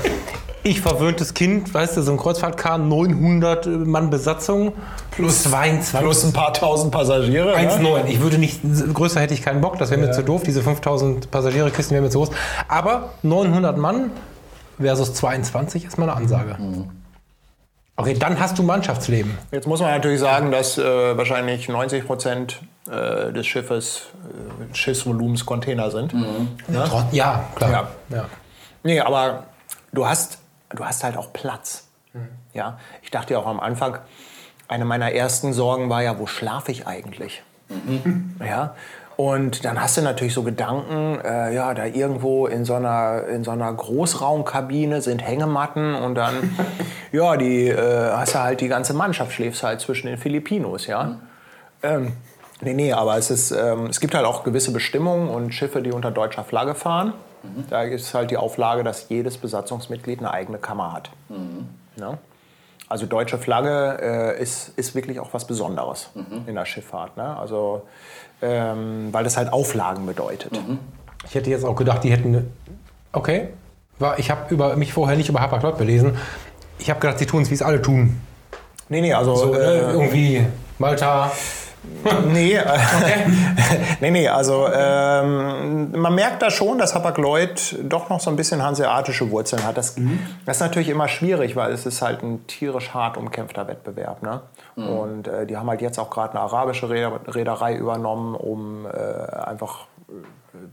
ich verwöhntes Kind, weißt du, so ein Kreuzfahrtkahn, 900 Mann Besatzung plus 22. Plus ein paar tausend Passagiere. 1,9. Ich würde nicht, größer hätte ich keinen Bock, das wäre mir zu doof. Diese 5000 Passagierkisten wären mir zu groß. Aber 900 Mann versus 22 ist mal eine Ansage. Okay, dann hast du Mannschaftsleben. Jetzt muss man natürlich sagen, dass äh, wahrscheinlich 90 Prozent äh, des Schiffes, äh, Schiffsvolumens Container sind. Ja? Trot- Ja, klar. Ja. Ja. Nee, aber du hast, du hast halt auch Platz. Ja? Ich dachte ja auch am Anfang, eine meiner ersten Sorgen war ja, wo schlafe ich eigentlich? Ja? Und dann hast du natürlich so Gedanken, äh, ja, da irgendwo in so einer, in so einer Großraumkabine sind Hängematten und dann, ja, die äh, hast du halt die ganze Mannschaft, schläfst halt zwischen den Filipinos, ja. Ähm, nee, nee, aber es, ist, ähm, es gibt halt auch gewisse Bestimmungen und Schiffe, die unter deutscher Flagge fahren. Da ist halt die Auflage, dass jedes Besatzungsmitglied eine eigene Kammer hat. Ja? Also deutsche Flagge äh, ist, ist wirklich auch was Besonderes in der Schifffahrt. Ne? Also, ähm, weil das halt Auflagen bedeutet. Ich hätte jetzt auch gedacht, die hätten. Okay. war, ich habe über mich vorher nicht über Hapag-Lloyd belesen. Ich habe gedacht, sie tun es, wie es alle tun. Nee, nee, also So, ne? äh, irgendwie Malta. Nee, äh, nee, nee, also ähm, man merkt da schon, dass Hapag-Lloyd doch noch so ein bisschen hanseatische Wurzeln hat. Das, das ist natürlich immer schwierig, weil es ist halt ein tierisch hart umkämpfter Wettbewerb. Ne? Und äh, die haben halt jetzt auch gerade eine arabische Reeder Reederei übernommen, um äh, einfach, äh,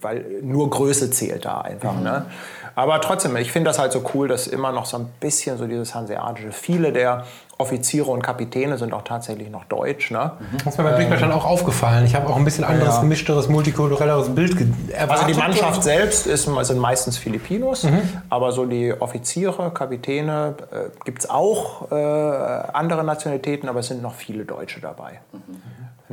weil nur Größe zählt da einfach. Ne? Aber trotzdem, ich finde das halt so cool, dass immer noch so ein bisschen so dieses hanseatische, viele der Offiziere und Kapitäne sind auch tatsächlich noch deutsch. Ne? Das ist mir beim Blickblättern auch aufgefallen. Ich habe auch ein bisschen anderes, Ja. gemischteres, multikulturelleres Bild erwartet. Also die Mannschaft selbst ist, sind meistens Filipinos, aber so die Offiziere, Kapitäne äh, gibt es auch äh, andere Nationalitäten, aber es sind noch viele Deutsche dabei.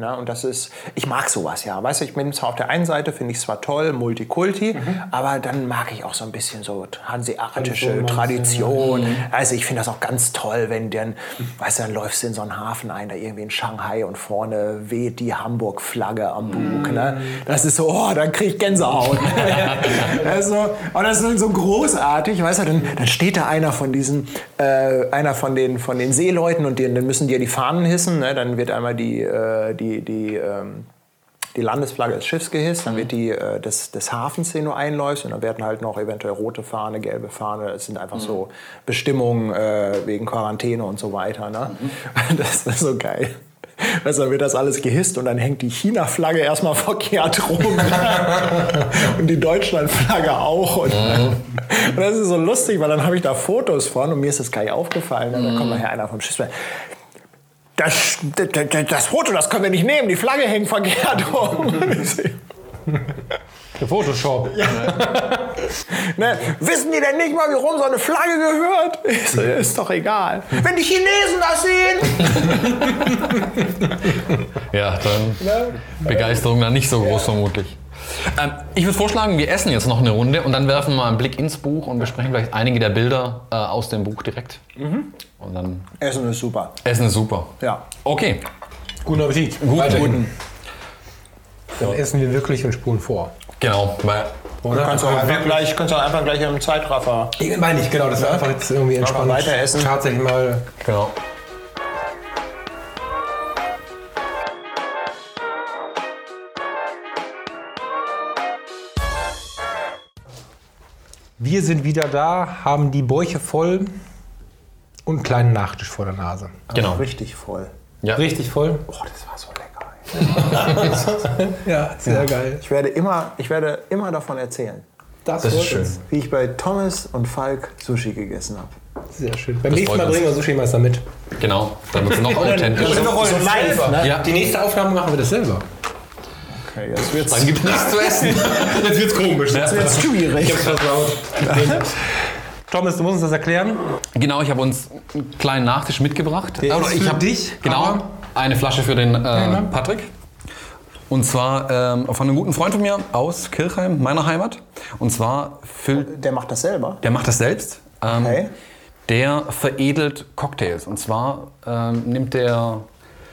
Na, und das ist, ich mag sowas ja. Weißt du, ich bin zwar auf der einen Seite, finde ich es zwar toll, Multikulti, aber dann mag ich auch so ein bisschen so hanseatische Tradition. Also ich finde das auch ganz toll, wenn dann, weißt du, dann läufst du in so einen Hafen ein, da irgendwie in Shanghai und vorne weht die Hamburg-Flagge am Bug. Ne? Das ist so, oh, dann krieg ich Gänsehaut. das ist so, und das ist dann so großartig, weißt du, dann, dann steht da einer von diesen, äh, einer von den, von den Seeleuten und die, dann müssen die ja die Fahnen hissen, ne? dann wird einmal die, äh, die, die, ähm, die Landesflagge des Schiffs gehisst, dann wird die äh, des, des Hafens, den du einläufst, und dann werden halt noch eventuell rote Fahne, gelbe Fahne, das sind einfach so Bestimmungen äh, wegen Quarantäne und so weiter. Ne? Das ist so geil. Also dann wird das alles gehisst und dann hängt die China-Flagge erstmal verkehrt rum. und die Deutschland-Flagge auch. Und, und das ist so lustig, weil dann habe ich da Fotos von und mir ist das gleich aufgefallen. ne? Da kommt nachher einer vom Schiff. Das, das, das Foto, das können wir nicht nehmen, die Flagge hängt verkehrt rum. Der Photoshop. Ne? Wissen die denn nicht mal, wie rum so eine Flagge gehört? So, ist doch egal. Wenn die Chinesen das sehen! Ja, dann Begeisterung dann nicht so groß vermutlich. Ähm, ich würde vorschlagen, wir essen jetzt noch eine Runde und dann werfen wir mal einen Blick ins Buch und besprechen vielleicht einige der Bilder äh, aus dem Buch direkt. Und dann Essen ist super. Essen ist super. Ja. Okay, Guten Appetit. Guten, Weiterhin. guten. Dann essen wir wirklich und spulen vor. genau. Weil Oder? Kannst du auch einfach gleich, kannst du auch einfach gleich im Zeitraffer. Ich meine ich, genau, dass wir einfach jetzt irgendwie entspannt weiter essen. tatsächlich mal genau. Wir sind wieder da, haben die Bäuche voll und einen kleinen Nachtisch vor der Nase. Genau. Richtig voll. Ja. Richtig voll? Oh, das war so lecker. Ja, sehr geil. Ich werde immer, ich werde immer davon erzählen, Das ist freut schön. uns. wie ich bei Thomas und Falk Sushi gegessen habe. Sehr schön. Beim nächsten Mal uns. bringen wir Sushi-Meister mit. Genau. Damit es noch authentisch so ist. live, ne? Ja. Die nächste Aufnahme machen wir das selber. Okay, jetzt wird's, Dann gibt es nichts zu essen. Jetzt wird's komisch. jetzt wird's schwierig. Thomas, du musst uns das erklären. Genau, ich habe uns einen kleinen Nachtisch mitgebracht. Der ist ich für hab- dich, Genau, eine Flasche für den äh. Patrick. Und zwar ähm, von einem guten Freund von mir aus Kirchheim, meiner Heimat. Und zwar füllt, Der macht das selber. der macht das selbst. Ähm, Okay. Der veredelt Cocktails. Und zwar ähm, nimmt der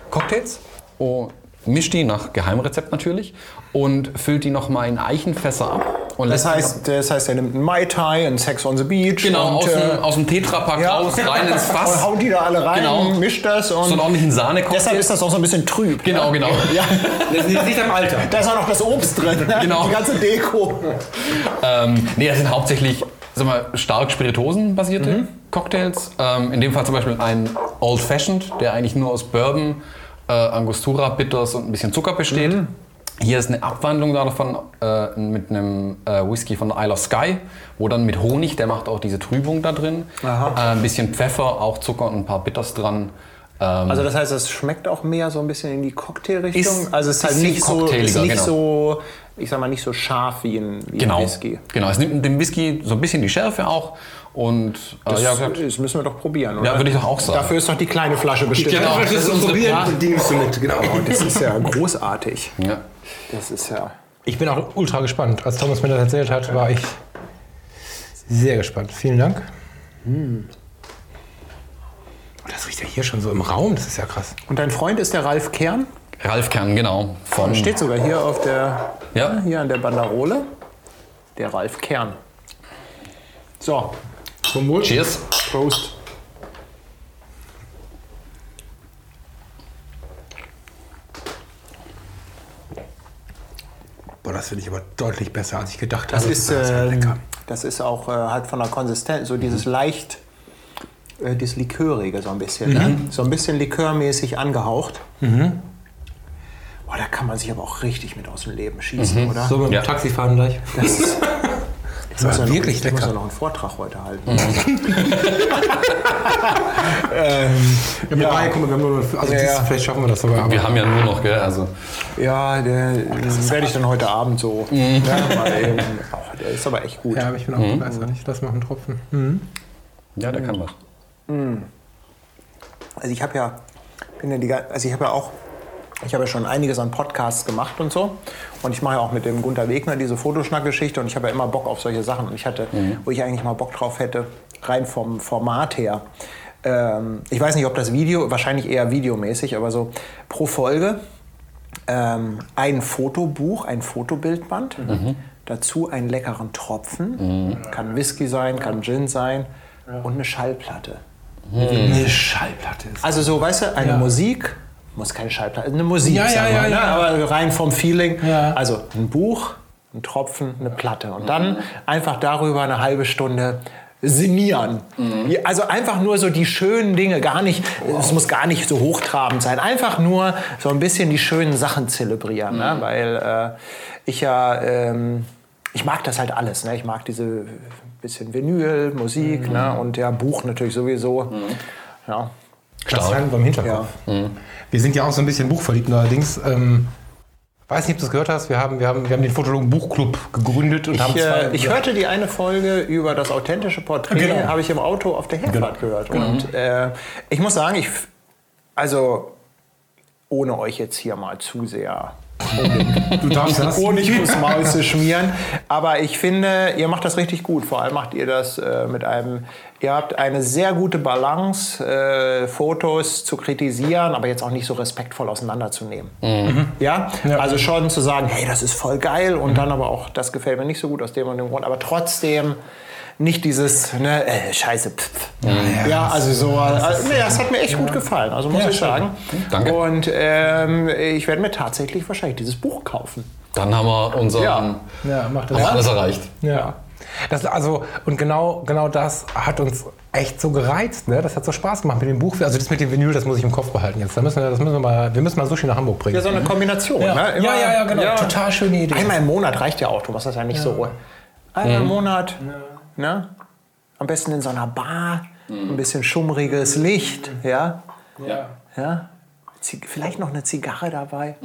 Cocktails, und mischt die nach Geheimrezept natürlich und füllt die nochmal in Eichenfässer ab. Und Das heißt, das heißt, er nimmt einen Mai Tai, einen Sex on the Beach. Genau, und, aus, äh, dem, aus dem Tetrapack ja. raus, rein ins Fass. Und haut die da alle rein, Genau. mischt das und so einen ordentlichen Sahnecocktail. deshalb ist das auch so ein bisschen trüb. Genau, genau. Ja, Das liegt nicht am Alter. da ist auch noch das Obst drin, ne? Genau. die ganze Deko. Ähm, nee, das sind hauptsächlich sag mal, stark Spirituosen-basierte Mhm. Cocktails. Ähm, in dem Fall zum Beispiel ein Old Fashioned, der eigentlich nur aus Bourbon, äh, Angostura, Bitters und ein bisschen Zucker besteht. Mhm. Hier ist eine Abwandlung davon äh, mit einem äh, Whisky von Isle of Skye, wo dann mit Honig, der macht auch diese Trübung da drin. Äh, ein bisschen Pfeffer, auch Zucker und ein paar Bitters dran. Ähm, Also das heißt, es schmeckt auch mehr so ein bisschen in die Cocktailrichtung. Also es ist halt nicht so, ist nicht genau. so, ich sag mal, nicht so scharf wie ein, wie genau, ein Whisky. genau, es nimmt dem Whisky so ein bisschen die Schärfe auch. Und äh, Das, ja, das müssen wir doch probieren, oder? ja, würde ich doch auch sagen. Dafür ist doch die kleine Flasche bestimmt. Genau, das ist unsere Probieren und die nimmst du mit. Genau. Oh, das ist ja großartig. Ja. Das ist ja... Ich bin auch ultra gespannt. Als Thomas mir das erzählt hat, war ich sehr gespannt. Vielen Dank. Oh, das riecht ja hier schon so im Raum. Das ist ja krass. Und dein Freund ist der Ralf Kern? Ralf Kern, genau. Von, Steht sogar hier auf der, Ja. hier an der Banderole. Der Ralf Kern. So, Zum Wohl. Cheers. Prost. Boah, das finde ich aber deutlich besser, als ich gedacht Das habe. ist, halt ähm, lecker. das ist auch äh, halt von der Konsistenz, so dieses leicht, äh, dieses Likörige so ein bisschen. Ne? So ein bisschen likörmäßig angehaucht. Boah, da kann man sich aber auch richtig mit aus dem Leben schießen, oder? So mit dem Ja. Taxifahren gleich. Das ich muss ja noch, wirklich ich muss lecker. ja noch einen Vortrag heute halten. Ja, mit drei, guck mal, wir haben nur noch, also Ja, ja. vielleicht schaffen wir das sogar. Aber Wir haben ja nur noch, gell, also Ja, der das werde ich dann heute Abend so. Ja, mal eben. Oh, der ist aber echt gut. ja, aber ich bin auch begeistert. Ich lass mal einen Tropfen. Mhm. ja, der kann was. Also ich habe ja, bin ja die, also ich habe ja auch, ich habe ja schon einiges an Podcasts gemacht und so. Und ich mache ja auch mit dem Gunter Wegner diese Fotoschnack-Geschichte und ich habe ja immer Bock auf solche Sachen. Und ich hatte, wo ich eigentlich mal Bock drauf hätte, rein vom Format her. Ähm, ich weiß nicht, ob das Video, wahrscheinlich eher videomäßig, aber so pro Folge ähm, ein Fotobuch, ein Fotobildband, dazu einen leckeren Tropfen, kann Whisky sein, kann Gin sein und eine Schallplatte. Eine Schallplatte ist. Also so, weißt du, eine Ja. Musik, muss keine Schallplatte, eine Musik, Ja, ja, sagen wir, ja, ne? ja. aber rein vom Feeling. Ja. Also ein Buch, ein Tropfen, eine Platte und dann einfach darüber eine halbe Stunde sinnieren. Ja, Also einfach nur so die schönen Dinge, gar nicht, es muss gar nicht so hochtrabend sein, einfach nur so ein bisschen die schönen Sachen zelebrieren, ne? weil äh, ich ja, ähm, ich mag das halt alles, ne? ich mag diese bisschen Vinyl, Musik ne? und ja, Buch natürlich sowieso. Ja. Das haben wir im Hinterkopf. Wir sind ja auch so ein bisschen buchverliebt allerdings. Ähm, weiß nicht, ob du das gehört hast. Wir haben, wir haben, wir haben den Fotologen Buchclub gegründet und haben Ich, zwei. äh, ich hörte die eine Folge über das authentische Porträt, Genau. habe ich im Auto auf der Herfahrt gehört. Und äh, ich muss sagen, ich, also ohne euch jetzt hier mal zu sehr du darfst das. Honig ums Maul zu schmieren. Aber ich finde, ihr macht das richtig gut. Vor allem macht ihr das äh, mit einem, ihr habt eine sehr gute Balance, äh, Fotos zu kritisieren, aber jetzt auch nicht so respektvoll auseinanderzunehmen. Ja? Ja. Also schon zu sagen, hey, das ist voll geil und dann aber auch, das gefällt mir nicht so gut aus dem und dem Grund, aber trotzdem nicht dieses, ne, äh, scheiße, pf, pf. Ja, also so, also, nee, das hat mir echt gut gefallen, also muss Ja, ich sagen. Danke. Und ähm, ich werde mir tatsächlich wahrscheinlich dieses Buch kaufen. Dann haben wir unseren, Ja. Ja, mach das. haben alles erreicht. Ja. Das, also, und genau, genau das hat uns echt so gereizt. Ne? Das hat so Spaß gemacht mit dem Buch. Also das mit dem Vinyl, das muss ich im Kopf behalten jetzt. Da müssen wir, das müssen wir, mal, wir müssen mal Sushi nach Hamburg bringen. Ja, so eine Kombination. ja. Ne? ja, ja, ja, genau. Total schöne Idee. Einmal im Monat reicht ja auch, du machst das ja nicht so. Einmal im Monat, ne? Am besten in so einer Bar, ein bisschen schummriges Licht, ja? Ja. ja? Vielleicht noch eine Zigarre dabei.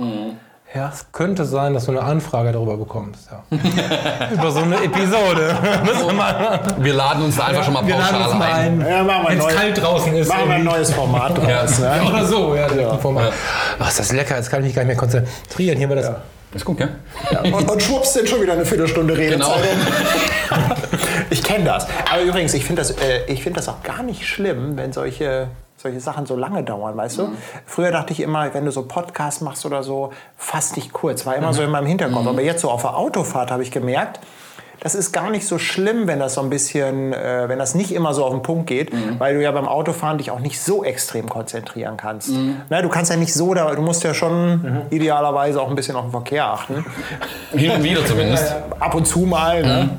Ja. Es könnte sein, dass du eine Anfrage darüber bekommst. Ja. Über so eine Episode. Wir laden uns da einfach schon mal pauschal ein. ein. Ja, Wenn es kalt draußen ist. Machen wir ein neues Format draus. Ja. Ne? Oder so, ja. ja. Format. Ach, ist das lecker. Jetzt kann ich mich gar nicht mehr konzentrieren. Hier war das. Ist gut, gell? Und, und schwupps sind schon wieder eine Viertelstunde Genau. Ich kenne das. Aber übrigens, ich finde das, äh, ich find das auch gar nicht schlimm, wenn solche, solche Sachen so lange dauern, weißt du? Früher dachte ich immer, wenn du so Podcast machst oder so, fass dich kurz. War immer so in meinem Hinterkopf. Aber jetzt so auf der Autofahrt habe ich gemerkt, das ist gar nicht so schlimm, wenn das so ein bisschen, äh, wenn das nicht immer so auf den Punkt geht, weil du ja beim Autofahren dich auch nicht so extrem konzentrieren kannst. Na, du kannst ja nicht so, da, du musst ja schon idealerweise auch ein bisschen auf den Verkehr achten. Hin und wieder zumindest. Ab und zu mal. Ne?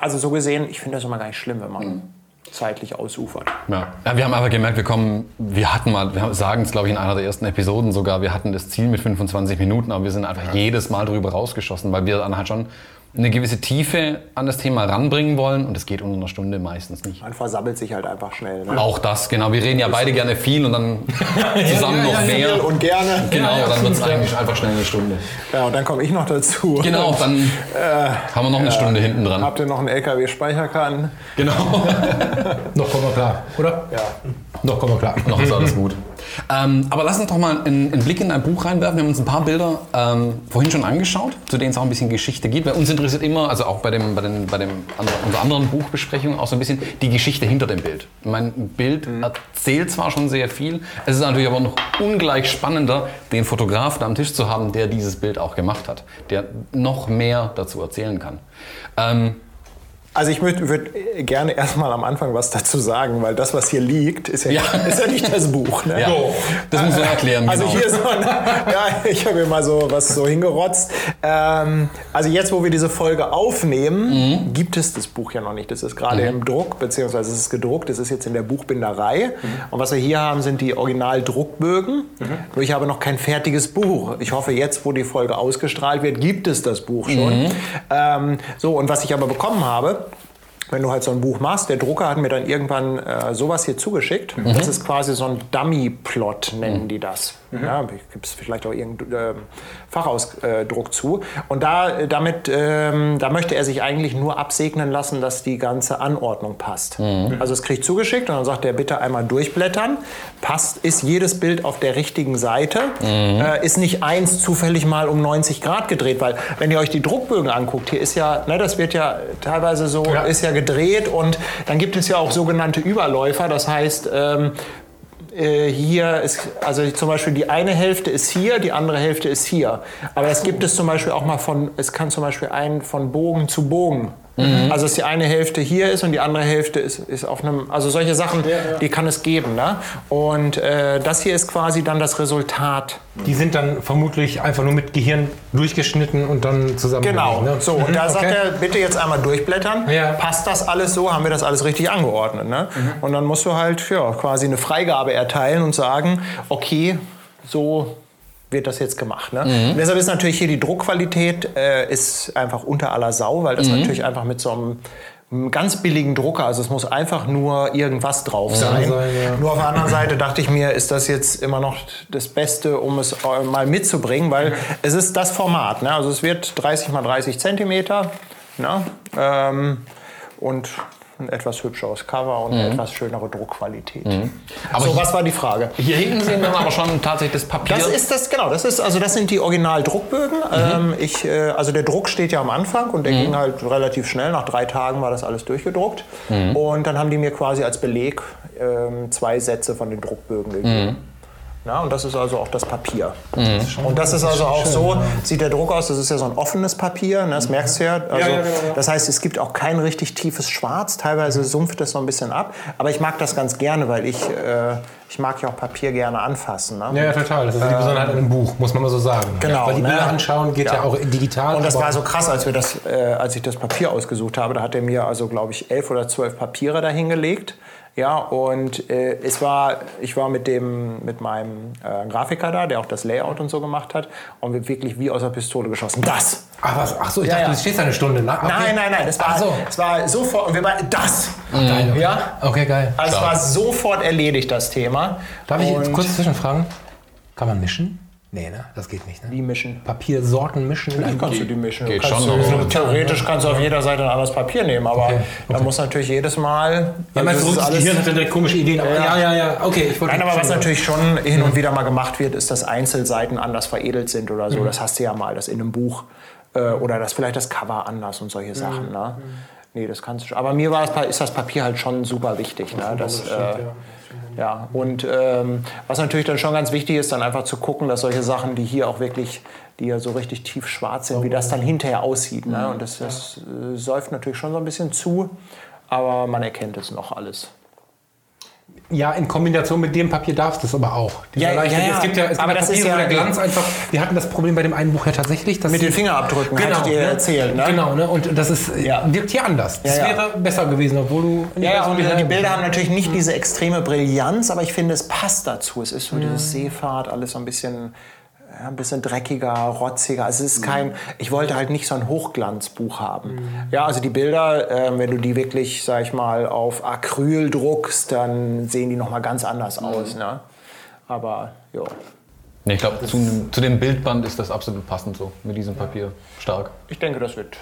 Also so gesehen, ich finde das immer gar nicht schlimm, wenn man zeitlich ausufert. Ja. ja, wir haben einfach gemerkt, wir kommen, wir hatten mal, wir sagen es glaube ich in einer der ersten Episoden sogar, wir hatten das Ziel mit 25 Minuten, aber wir sind einfach jedes Mal drüber rausgeschossen, weil wir dann halt schon eine gewisse Tiefe an das Thema ranbringen wollen und das geht unter einer Stunde meistens nicht. Man versammelt sich halt einfach schnell. Ne? Auch das, genau. Wir reden ja beide gerne viel und dann zusammen noch mehr. Und gerne. Genau, dann wird es eigentlich einfach schnell eine Stunde. Ja, und dann komme ich noch dazu. Genau, dann haben wir noch eine Stunde hinten dran. Habt ihr noch einen LKW-Speicherkarten? Genau. Noch kommen wir klar, oder? Ja. Noch kommen wir klar. Noch ist alles gut. Ähm, aber lass uns doch mal einen, einen Blick in dein Buch reinwerfen. Wir haben uns ein paar Bilder ähm, vorhin schon angeschaut, zu denen es auch ein bisschen Geschichte gibt. Bei uns interessiert immer, also auch bei, dem, bei, den, bei dem, unserer anderen Buchbesprechung, auch so ein bisschen die Geschichte hinter dem Bild. Mein Bild erzählt zwar schon sehr viel, es ist natürlich aber noch ungleich spannender, den Fotografen am Tisch zu haben, der dieses Bild auch gemacht hat, der noch mehr dazu erzählen kann. Ähm, Also ich würde gerne erstmal am Anfang was dazu sagen, weil das, was hier liegt, ist ja, Ja. Ist ja nicht das Buch. Ne? Ja, das muss man erklären. Also genau. hier so, ein, ja, ich habe hier mal so was so hingerotzt. Ähm, also jetzt, wo wir diese Folge aufnehmen, gibt es das Buch ja noch nicht. Das ist gerade im Druck, beziehungsweise es ist gedruckt. Das ist jetzt in der Buchbinderei. Und was wir hier haben, sind die Original-Druckbögen. Nur ich habe noch kein fertiges Buch. Ich hoffe, jetzt, wo die Folge ausgestrahlt wird, gibt es das Buch schon. Ähm, so, und was ich aber bekommen habe, wenn du halt so ein Buch machst, der Drucker hat mir dann irgendwann äh, sowas hier zugeschickt. Das ist quasi so ein Dummy-Plot, nennen die das. Ja, Gibt es vielleicht auch irgendeinen ähm, Fachausdruck zu. Und da, äh, damit, ähm, da möchte er sich eigentlich nur absegnen lassen, dass die ganze Anordnung passt. Also es kriegt zugeschickt und dann sagt er, bitte einmal durchblättern. Passt, ist jedes Bild auf der richtigen Seite? Äh, ist nicht eins zufällig mal um 90 Grad gedreht? Weil wenn ihr euch die Druckbögen anguckt, hier ist ja, ne, das wird ja teilweise so, Ja. ist ja gedreht und dann gibt es ja auch sogenannte Überläufer. Das heißt, ähm, äh, hier ist, also zum Beispiel die eine Hälfte ist hier, die andere Hälfte ist hier. Aber das gibt es zum Beispiel auch mal von, es kann zum Beispiel ein von Bogen zu Bogen. Also dass die eine Hälfte hier ist und die andere Hälfte ist, ist auf einem, also solche Sachen, die kann es geben. Ne? Und äh, das hier ist quasi dann das Resultat. Die sind dann vermutlich einfach nur mit Gehirn durchgeschnitten und dann zusammen. Genau. Ne? So, und da Mhm, sagt okay. er, bitte jetzt einmal durchblättern. Ja. Passt das alles so? Haben wir das alles richtig angeordnet? Ne? Und dann musst du halt ja, quasi eine Freigabe erteilen und sagen, okay, so wird das jetzt gemacht. Ne? Und deshalb ist natürlich hier die Druckqualität äh, ist einfach unter aller Sau, weil das natürlich einfach mit so einem ganz billigen Drucker, also es muss einfach nur irgendwas drauf sein. sein, ja. Nur auf der anderen Seite dachte ich mir, ist das jetzt immer noch das Beste, um es äh, mal mitzubringen, weil es ist das Format. Ne? Also es wird 30 mal 30 Zentimeter ne? ähm, und ein etwas hübscheres Cover und eine etwas schönere Druckqualität. Aber so, was war die Frage? Hier hinten sehen wir aber schon tatsächlich das Papier. Das ist das, genau, das ist, also das sind die Original-Druckbögen. Ähm, ich, äh, also der Druck steht ja am Anfang und der ging halt relativ schnell. Nach drei Tagen war das alles durchgedruckt. Und dann haben die mir quasi als Beleg ähm, zwei Sätze von den Druckbögen gegeben. Ja, und das ist also auch das Papier. Und das ist also auch so, sieht der Druck aus, das ist ja so ein offenes Papier, ne, das merkst du ja. Also, ja, genau, ja. Das heißt, es gibt auch kein richtig tiefes Schwarz, teilweise sumpft es so ein bisschen ab. Aber ich mag das ganz gerne, weil ich, äh, ich mag ja auch Papier gerne anfassen. Ne? Ja, ja, total. Das ist die Besonderheit an einem Buch, muss man mal so sagen. Genau, Weil die ne? Bilder anschauen geht ja, Ja. auch digital. Und das war so krass, als, wir das, äh, als ich das Papier ausgesucht habe. Da hat er mir also, glaube ich, elf oder zwölf Papiere dahingelegt. Ja, und äh, es war, ich war mit, dem, mit meinem äh, Grafiker da, der auch das Layout und so gemacht hat. Und wir wirklich wie aus der Pistole geschossen. Das! Ach, was? Ach so, ich Ja, dachte, ja. du stehst da eine Stunde. Na, okay. Nein, nein, nein, das war, Ach so. es war sofort. Und wir waren, das! Geil. Ja? Okay, geil. Also es war sofort erledigt, das Thema. Darf ich jetzt Und- kurz zwischenfragen? Kann man mischen? Nee, ne? Das geht nicht. Ne? Wie mischen? Papiersorten mischen einem Kannst du die mischen. Geht kannst schon, du, theoretisch kannst du auf jeder Seite ein anderes Papier nehmen, aber Okay, da okay. muss natürlich jedes Mal. Ja, mein das alles- Gehirn hat direkt komische Ideen. Aber ja, ja, ja. Okay, ich wollte Nein, aber was natürlich schon hin und wieder mal gemacht wird, ist, dass Einzelseiten anders veredelt sind oder so. Das hast du ja mal, das in einem Buch äh, oder das vielleicht das Cover anders und solche Sachen. Ne? Nee, das kannst du schon. Aber mir war das, ist das Papier halt schon super wichtig. Ne? Das, äh, ja, und ähm, was natürlich dann schon ganz wichtig ist, dann einfach zu gucken, dass solche Sachen, die hier auch wirklich, die ja so richtig tief schwarz sind, wie das dann hinterher aussieht. Ne? Und das, das äh, säuft natürlich schon so ein bisschen zu, aber man erkennt es noch alles. Ja, in Kombination mit dem Papier darfst du es aber auch. Ja, ja, ja. Es gibt ja, es gibt Aber ja das Papiere, ist wo ja- der Glanz einfach. Wir hatten das Problem bei dem einen Buch ja tatsächlich. Dass Mit den Fingerabdrücken, Genau, hattet ihr ne? erzählt. Ne? Genau, ne? Und das ist, Ja. wirkt hier anders. Das wäre besser gewesen, obwohl du. Ja, ja, und die, Bilder haben natürlich nicht diese extreme Brillanz, aber ich finde, es passt dazu. Es ist so dieses Seefahrt, alles so ein bisschen, ja, ein bisschen dreckiger, rotziger. Also es ist kein, ich wollte halt nicht so ein Hochglanzbuch haben. Ja, also die Bilder, äh, wenn du die wirklich, sag ich mal, auf Acryl druckst, dann sehen die nochmal ganz anders aus. Ne? Aber, ja. Ich glaube, zu, zu dem Bildband ist das absolut passend so, mit diesem Papier. Stark. Ich denke, das wird,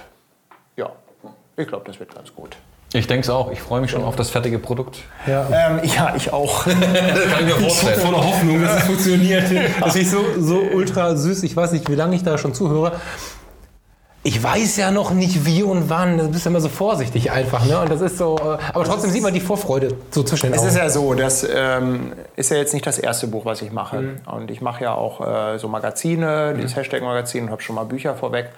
ja, ich glaube, das wird ganz gut. Ich denke es auch. Ich freue mich schon auf das fertige Produkt. Ähm, ja, ich auch. Das kann ich mir vorstellen. voller Hoffnung, dass es funktioniert. Das ist so, so ultra süß. Ich weiß nicht, wie lange ich da schon zuhöre. Ich weiß ja noch nicht wie und wann. Du bist ja immer so vorsichtig einfach. Ne? Und das ist so, äh, aber trotzdem sieht man die Vorfreude so zwischen den Es Augen. ist ja so, das ähm, ist ja jetzt nicht das erste Buch, was ich mache. Und ich mache ja auch äh, so Magazine, dieses Hashtag-Magazin und habe schon mal Bücher vorweg.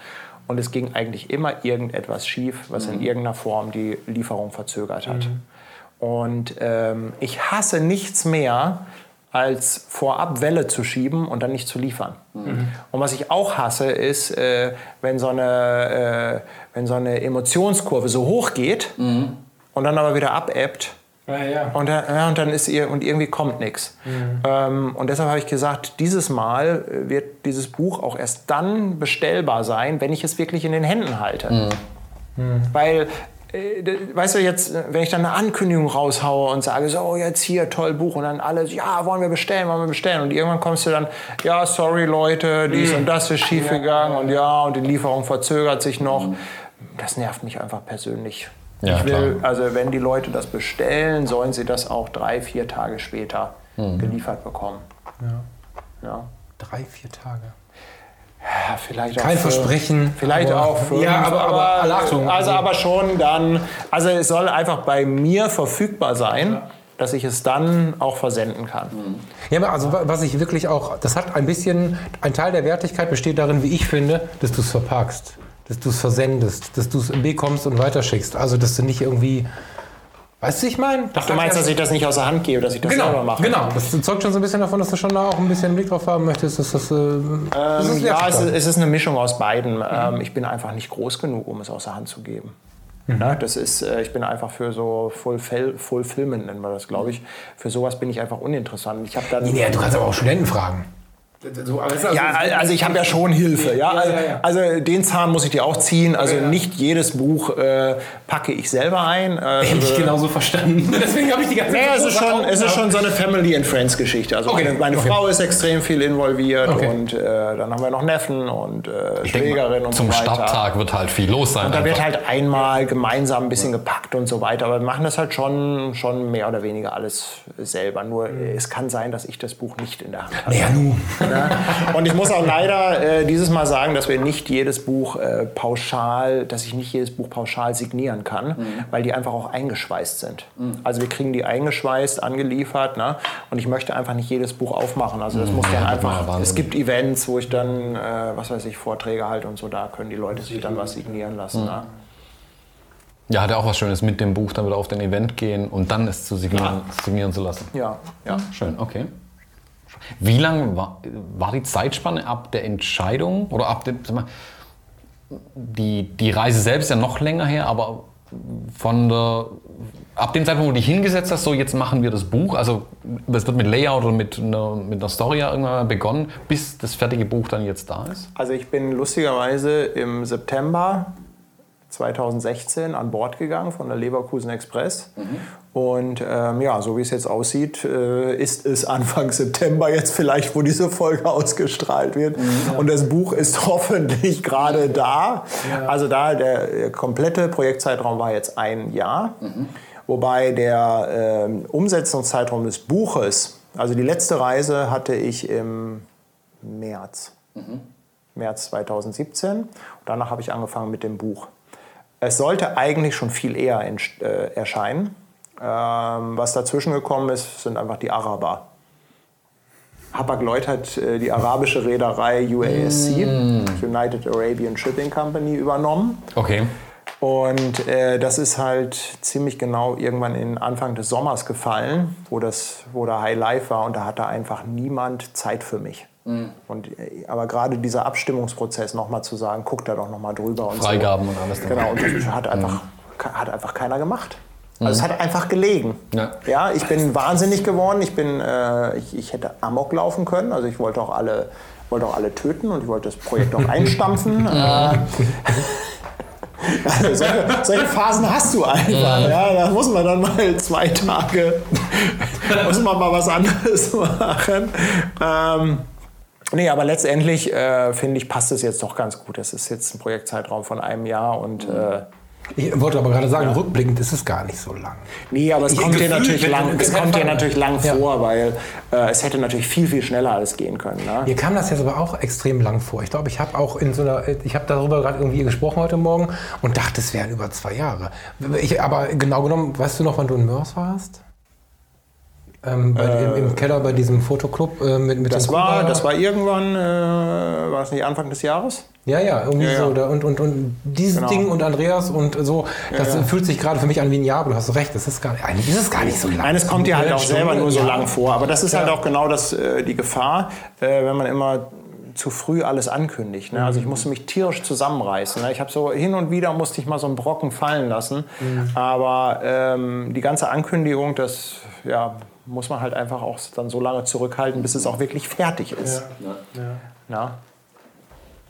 Und es ging eigentlich immer irgendetwas schief, was in irgendeiner Form die Lieferung verzögert hat. Und ähm, ich hasse nichts mehr, als vorab Welle zu schieben und dann nicht zu liefern. Und was ich auch hasse, ist, äh, wenn, so eine, äh, wenn so eine Emotionskurve so hoch geht und dann aber wieder abebbt. Ja, ja. Und, dann- ja, und dann ist ihr und irgendwie kommt nichts. Ähm, und deshalb habe ich gesagt, dieses Mal äh, wird dieses Buch auch erst dann bestellbar sein, wenn ich es wirklich in den Händen halte. Weil, äh, weißt du, jetzt, äh, wenn ich dann eine Ankündigung raushaue und sage, so, jetzt hier, toll Buch, und dann alles, ja, wollen wir bestellen, wollen wir bestellen. Und irgendwann kommst du dann, ja, sorry Leute, dies und das ist schiefgegangen und ja, und die Lieferung verzögert sich noch. Das nervt mich einfach persönlich. Ja, ich will, also wenn die Leute das bestellen, sollen sie das auch drei, vier Tage später geliefert bekommen. Ja. Drei, vier Tage. Ja, vielleicht Kein auch für, Versprechen, Vielleicht aber- auch fünf, Ja, aber- aber alle Achtung. Also aber schon dann, also es soll einfach bei mir verfügbar sein, dass ich es dann auch versenden kann. Ja, aber also wa- was ich wirklich auch, das hat ein bisschen, ein Teil der Wertigkeit besteht darin, wie ich finde, dass du es verpackst, dass du es versendest, dass du es bekommst und weiterschickst. Also, dass du nicht irgendwie, weißt du, ich meine? Du meinst, dass ich das nicht aus der Hand gebe, dass ich das selber Genau, mache? genau. Das zeugt schon so ein bisschen davon, dass du schon da auch ein bisschen Blick drauf haben möchtest. Dass das, äh, das Ähm, ist ja, es ist, es ist eine Mischung aus beiden. Ähm, ich bin einfach nicht groß genug, um es aus der Hand zu geben. Ja, das ist, äh, ich bin einfach für so Fulfill, Fulfillment, nennen wir das, glaube ich. Für sowas bin ich einfach uninteressant. Ich habe dann. Nee, du kannst aber auch Studenten fragen. So, das ist also- Ja, also ich habe ja schon Hilfe. Ja? Also, ja, ja. also den Zahn muss ich dir auch ziehen. Also Ja, ja. nicht jedes Buch äh, packe ich selber ein. Äh, Hätte ich also- genauso verstanden. Deswegen habe ich die ganze Naja, es ist, schon, es ist schon so eine Family and Friends Geschichte. Also Okay, meine, meine okay. Frau ist extrem viel involviert Okay. und äh, dann haben wir noch Neffen und äh, denk mal, Schwägerin und Zum so weiter. Starttag wird halt viel los sein. Und da wird einfach. halt einmal gemeinsam ein bisschen gepackt und so weiter. Aber wir machen das halt schon, schon mehr oder weniger alles selber. Nur äh, es kann sein, dass ich das Buch nicht in der Hand habe. Ja. Und ich muss auch leider äh, dieses Mal sagen, dass wir nicht jedes Buch äh, pauschal, dass ich nicht jedes Buch pauschal signieren kann, weil die einfach auch eingeschweißt sind. Also wir kriegen die eingeschweißt, angeliefert, ne? Und ich möchte einfach nicht jedes Buch aufmachen. Also das muss dann ja, einfach. Es gibt Events, wo ich dann, äh, was weiß ich, Vorträge halte und so. Da können die Leute sich dann was signieren lassen. Ne? Ja, hat ja auch was Schönes mit dem Buch, dann wieder auf den Event gehen und dann es zu signieren, signieren zu lassen. Ja, ja. Schön, okay. Wie lang war, war die Zeitspanne ab der Entscheidung oder ab dem, mal, die, die Reise selbst ja noch länger her, aber von der, ab dem Zeitpunkt, wo du dich hingesetzt hast, so jetzt machen wir das Buch, also es wird mit Layout oder mit einer, mit einer Story ja irgendwann begonnen, bis das fertige Buch dann jetzt da ist? Also ich bin lustigerweise im September 2016 an Bord gegangen von der Leverkusen Express. Und ähm, ja, so wie es jetzt aussieht, äh, ist es Anfang September jetzt vielleicht, wo diese Folge ausgestrahlt wird. Und das Buch ist hoffentlich gerade da. Also da der, der komplette Projektzeitraum war jetzt ein Jahr. Wobei der ähm, Umsetzungszeitraum des Buches, also die letzte Reise hatte ich im März. März 2017. Und danach habe ich angefangen mit dem Buch. Es sollte eigentlich schon viel eher äh, erscheinen. Ähm, was dazwischen gekommen ist, sind einfach die Araber. Hapag-Lloyd hat äh, die arabische Reederei UASC, United Arabian Shipping Company, übernommen. Okay. Und äh, das ist halt ziemlich genau irgendwann in Anfang des Sommers gefallen, wo, das, wo da High Life war und da hatte einfach niemand Zeit für mich. Und, äh, aber gerade dieser Abstimmungsprozess nochmal zu sagen, guck da doch nochmal drüber und Freigaben und alles so. Genau, und das hat einfach, hat einfach keiner gemacht. Also es hat einfach gelegen. Ja. Ja, ich bin wahnsinnig geworden. Ich, bin, äh, ich, ich hätte Amok laufen können. Also ich wollte auch alle, wollte auch alle töten und ich wollte das Projekt auch einstampfen. äh, also solche, solche Phasen hast du einfach. Ja, da muss man dann mal zwei Tage, muss man mal was anderes machen. Ähm, nee, aber letztendlich äh, finde ich, passt es jetzt doch ganz gut. Es ist jetzt ein Projektzeitraum von einem Jahr und äh, Ich wollte aber gerade sagen, rückblickend ist es gar nicht so lang. Nee, aber es Ich- kommt dir natürlich lang, wenn- es wenn- kommt dir natürlich lang Ja. vor, weil äh, es hätte natürlich viel, viel schneller alles gehen können. Ne? Mir kam das jetzt aber auch extrem lang vor. Ich glaube, ich habe auch in so einer, ich habe darüber gerade irgendwie gesprochen heute Morgen und dachte, es wären über zwei Jahre. Ich, aber genau genommen, weißt du noch, wann du in Mörs warst? Ähm, bei, im, Im Keller bei diesem Fotoclub äh, mit, mit Das dem war, Kuba? das war irgendwann, äh, war das nicht Anfang des Jahres? Ja, ja, irgendwie Ja, ja. so. Da, und, und, und dieses Genau. Ding und Andreas und so, das ja. fühlt sich gerade für mich an wie ein Jahr, aber du hast recht, das ist gar nicht, eigentlich ist es gar nicht so lang. Nein, es kommt dir halt auch selber nur so ja. lang vor. Aber das ist halt Ja. auch genau das, äh, die Gefahr, äh, wenn man immer zu früh alles ankündigt. Ne? Also ich musste mich tierisch zusammenreißen. Ne? Ich habe so hin und wieder musste ich mal so einen Brocken fallen lassen. Aber ähm, die ganze Ankündigung, das ja, muss man halt einfach auch dann so lange zurückhalten, bis es auch wirklich fertig ist. Ja.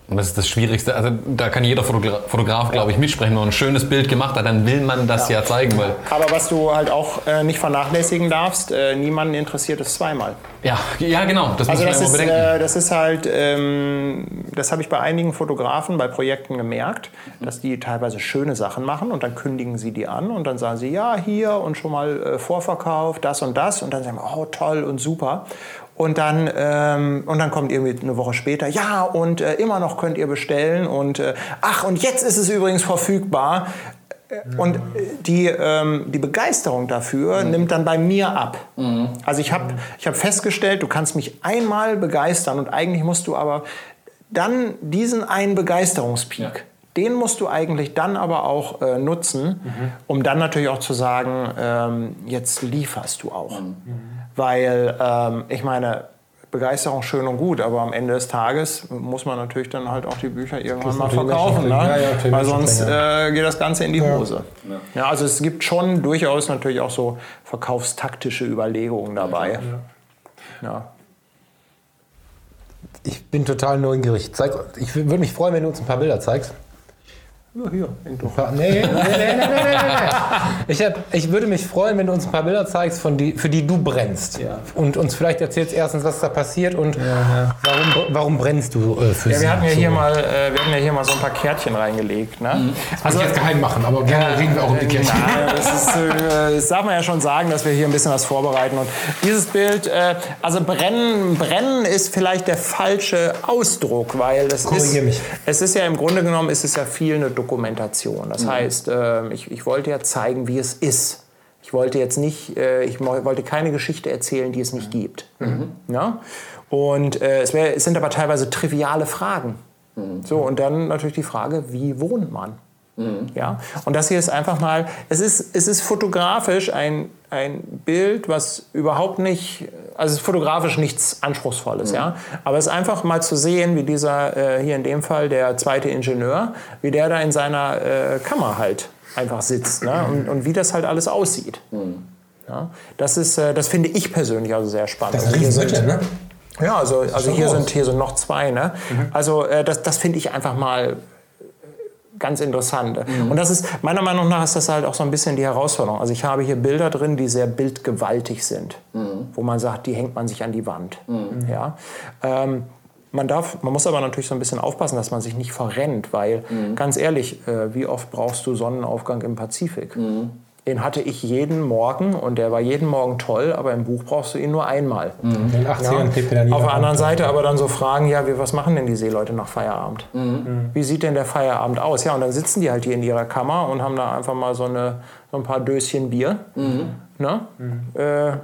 Und das ist das Schwierigste. Also da kann jeder Fotogra Fotograf, glaube ich, mitsprechen. Wenn man ein schönes Bild gemacht hat, dann will man das ja, zeigen. Weil, Aber was du halt auch äh, nicht vernachlässigen darfst, äh, niemanden interessiert es zweimal. ja, ja, genau. Das Also muss das man ist, bedenken. äh, das ist halt, ähm, das habe ich bei einigen Fotografen bei Projekten gemerkt, dass die teilweise schöne Sachen machen und dann kündigen sie die an und dann sagen sie, ja, hier und schon mal äh, Vorverkauf, das und das und dann sagen wir, oh toll und super. Und dann, ähm, und dann kommt irgendwie eine Woche später, ja, und äh, immer noch könnt ihr bestellen und äh, ach, und jetzt ist es übrigens verfügbar. Äh, Und äh, die, ähm, die Begeisterung dafür nimmt dann bei mir ab. Also ich habe ich hab festgestellt, du kannst mich einmal begeistern und eigentlich musst du aber dann diesen einen Begeisterungspeak, den musst du eigentlich dann aber auch äh, nutzen, um dann natürlich auch zu sagen, ähm, jetzt lieferst du auch. Weil ähm, ich meine, Begeisterung schön und gut, aber am Ende des Tages muss man natürlich dann halt auch die Bücher irgendwann mal verkaufen. Ne? Ja, ja, Weil sonst äh, geht das Ganze in die Hose. Ja. also es gibt schon durchaus natürlich auch so verkaufstaktische Überlegungen dabei. Ja. Ich bin total neugierig. Ich würde mich freuen, wenn du uns ein paar Bilder zeigst. Ja, hier, Ein paar, nee, nee, nee, nee, nee, nee, nee. Ich, hab, ich würde mich freuen, wenn du uns ein paar Bilder zeigst, von die, für die du brennst. Und uns vielleicht erzählst erstens, was da passiert und Warum, warum brennst du äh, für Ja, sie? wir hatten ja so. hier mal, äh, wir hatten ja hier mal so ein paar Kärtchen reingelegt. Ne? Also jetzt geheim machen, aber gerne reden wir auch um die Kirche. Ja, das, ist, äh, das darf man ja schon sagen, dass wir hier ein bisschen was vorbereiten. Und dieses Bild, äh, also brennen, brennen ist vielleicht der falsche Ausdruck, weil es ist, Korrigier mich. es ist ja im Grunde genommen ist es ja viel eine Dokumentation. Das heißt, äh, ich, ich wollte ja zeigen, wie es ist. Ich wollte jetzt nicht, äh, ich wollte keine Geschichte erzählen, die es nicht gibt. Ja? Und äh, es, wär, es sind aber teilweise triviale Fragen. So, und dann natürlich die Frage, wie wohnt man? Ja? Und das hier ist einfach mal, es ist, es ist fotografisch ein, ein Bild, was überhaupt nicht, also es ist fotografisch nichts Anspruchsvolles, ja. Aber es ist einfach mal zu sehen, wie dieser, äh, hier in dem Fall der zweite Ingenieur, wie der da in seiner äh, Kammer halt einfach sitzt ne? und, und wie das halt alles aussieht. Ja? Das ist, äh, das finde ich persönlich also sehr spannend. Das ist Also ne? ja, also, also hier groß. sind, hier sind noch zwei. Ne? Also äh, das, das finde ich einfach mal ganz interessant. Und das ist, meiner Meinung nach ist das halt auch so ein bisschen die Herausforderung. Also ich habe hier Bilder drin, die sehr bildgewaltig sind, wo man sagt, die hängt man sich an die Wand. Ja? Ähm, man, darf, man muss aber natürlich so ein bisschen aufpassen, dass man sich nicht verrennt, weil ganz ehrlich, äh, wie oft brauchst du Sonnenaufgang im Pazifik? Den hatte ich jeden Morgen und der war jeden Morgen toll, aber im Buch brauchst du ihn nur einmal. In den 80ern klebt mir da Auf der anderen an. Seite aber dann so fragen, ja, wie, was machen denn die Seeleute nach Feierabend? Mhm. Wie sieht denn der Feierabend aus? Ja, und dann sitzen die halt hier in ihrer Kammer und haben da einfach mal so, eine, so ein paar Döschen Bier. Mhm. Ne? Äh,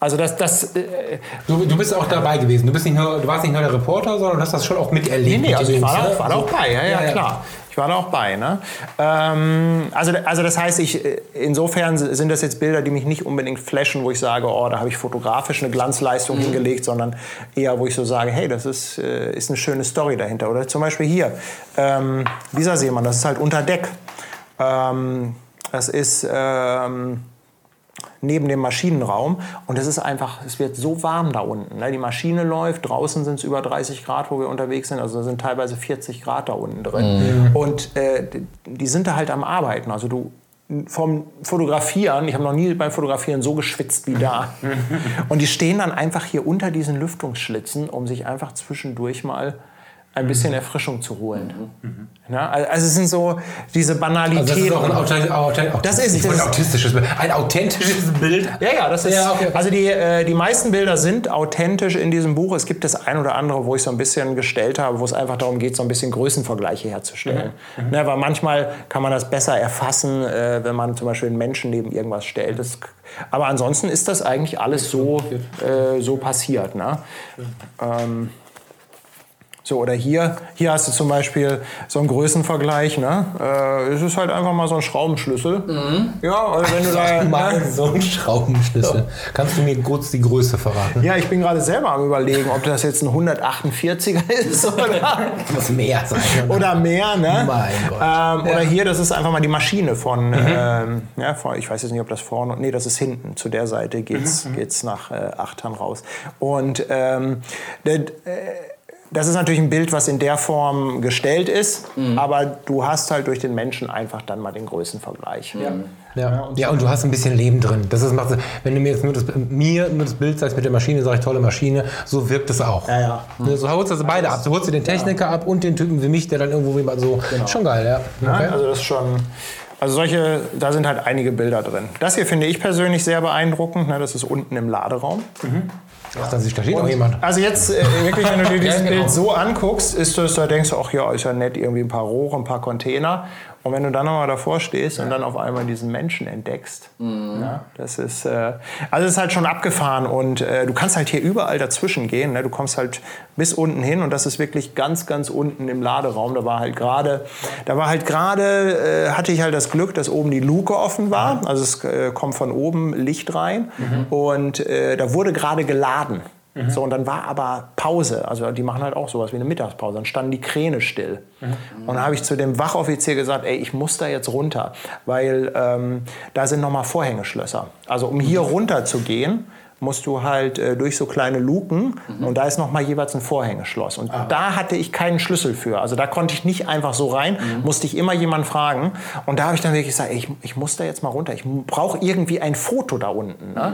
also das, das äh, Du, du bist auch dabei gewesen. Du, bist nicht nur, du warst nicht nur der Reporter, sondern du hast das schon auch miterlebt. Nee, nee, also ich war, da war da ne? auch bei, ja, Ja, ja. klar. Ich war da auch bei. Ne? Ähm, also, also das heißt, ich, äh, insofern sind das jetzt Bilder, die mich nicht unbedingt flashen, wo ich sage, oh, da habe ich fotografisch eine Glanzleistung hingelegt, sondern eher, wo ich so sage, hey, das ist, äh, ist eine schöne Story dahinter. Oder zum Beispiel hier, ähm, dieser Seemann, das ist halt unter Deck. Ähm, das ist... Ähm, neben dem Maschinenraum. Und es ist einfach, es wird so warm da unten. Ne? Die Maschine läuft, draußen sind es über 30 Grad, wo wir unterwegs sind. Also da sind teilweise 40 Grad da unten drin. Und äh, die- die sind da halt am Arbeiten. Also du vom Fotografieren, ich habe noch nie beim Fotografieren so geschwitzt wie da. Und die stehen dann einfach hier unter diesen Lüftungsschlitzen, um sich einfach zwischendurch mal ein bisschen Erfrischung zu holen. Ja, also es sind so diese Banalitäten. Also das ist auch ein authent- Das ist- autistisches Bild. Ein authentisches Bild. Ja, ja, das ist. Ja, okay. Also die, äh, die meisten Bilder sind authentisch in diesem Buch. Es gibt das ein oder andere, wo ich so ein bisschen gestellt habe, wo es einfach darum geht, so ein bisschen Größenvergleiche herzustellen. Mhm. Ne, weil manchmal kann man das besser erfassen, äh, wenn man zum Beispiel einen Menschen neben irgendwas stellt. Das, aber ansonsten ist das eigentlich alles so, äh, so passiert. Ne? Ähm, So, oder hier, hier hast du zum Beispiel so einen Größenvergleich, ne? Äh, es ist halt einfach mal so ein Schraubenschlüssel. Ja, oder wenn du da. Mal ne? so ein Schraubenschlüssel. Kannst du mir kurz die Größe verraten? Ja, ich bin gerade selber am überlegen, ob das jetzt ein 148er ist oder, Muss mehr sein. oder mehr, ne? Mein Gott. Ähm, Oder hier, das ist einfach mal die Maschine von, ähm, ja, von, ich weiß jetzt nicht, ob das vorne, nee, das ist hinten, zu der Seite geht's, geht's nach äh, Achtern raus. Und ähm, der, äh, das ist natürlich ein Bild, was in der Form gestellt ist, aber du hast halt durch den Menschen einfach dann mal den Größenvergleich. Ja. ja, und du hast ein bisschen Leben drin. Das ist, macht, wenn du mir jetzt nur das, mir nur das Bild zeigst mit der Maschine, sage ich tolle Maschine, so wirkt es auch. Ja, ja. Ne, So holst du also beide ab. Du holst dir den Techniker ab und den Typen wie mich, der dann irgendwo wie mal so. Schon geil, ja. Ja, Okay. Also das ist schon. Also solche, da sind halt einige Bilder drin. Das hier finde ich persönlich sehr beeindruckend. Ne? Das ist unten im Laderaum. Ach, da steht noch jemand. Also jetzt äh, wirklich, wenn du dir dieses Ja, genau. Bild so anguckst, ist das, da denkst du, ach ja, ist ja nett, irgendwie ein paar Rohre, ein paar Container. Und wenn du dann nochmal davor stehst und dann auf einmal diesen Menschen entdeckst, ja, das ist, äh, also ist halt schon abgefahren und äh, du kannst halt hier überall dazwischen gehen. Ne? Du kommst halt bis unten hin und das ist wirklich ganz, ganz unten im Laderaum. Da war halt gerade, da war halt gerade, äh, hatte ich halt das Glück, dass oben die Luke offen war. Also es äh, kommt von oben Licht rein und äh, da wurde gerade geladen. So, und dann war aber Pause. Also die machen halt auch sowas wie eine Mittagspause. Dann standen die Kräne still. Und dann habe ich zu dem Wachoffizier gesagt, ey, ich muss da jetzt runter, weil ähm, da sind nochmal Vorhängeschlösser. Also um hier runter zu gehen, musst du halt äh, durch so kleine Luken und da ist noch mal jeweils ein Vorhängeschloss. Und da hatte ich keinen Schlüssel für. Also da konnte ich nicht einfach so rein, musste ich immer jemanden fragen. Und da habe ich dann wirklich gesagt, ey, ich, ich muss da jetzt mal runter. Ich brauche irgendwie ein Foto da unten. Ne?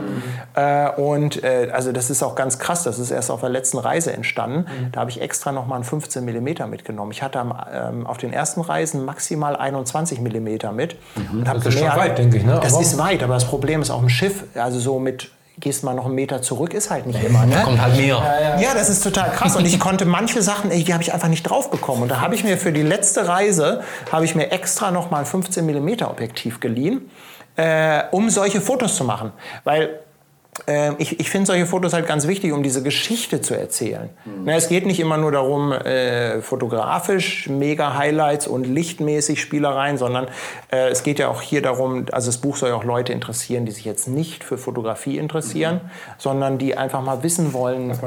Äh, und äh, also das ist auch ganz krass. Das ist erst auf der letzten Reise entstanden. Da habe ich extra noch mal einen 15 mm mitgenommen. Ich hatte am, ähm, auf den ersten Reisen maximal 21 mm mit. Und hab Das ist schon mehr- weit, denke ich, ne? Das Aber- ist weit, aber das Problem ist auf dem Schiff, also so mit gehst mal noch einen Meter zurück, ist halt nicht immer. Ne? Kommt halt mehr. Ja, das ist total krass. Und ich konnte manche Sachen, ey, die habe ich einfach nicht drauf bekommen. Und da habe ich mir für die letzte Reise, habe ich mir extra noch mal ein 15 mm Objektiv geliehen, äh, um solche Fotos zu machen. Weil ich, ich finde solche Fotos halt ganz wichtig, um diese Geschichte zu erzählen. Na, es geht nicht immer nur darum, äh, fotografisch mega Highlights und lichtmäßig Spielereien, sondern äh, es geht ja auch hier darum, also das Buch soll ja auch Leute interessieren, die sich jetzt nicht für Fotografie interessieren, sondern die einfach mal wissen wollen,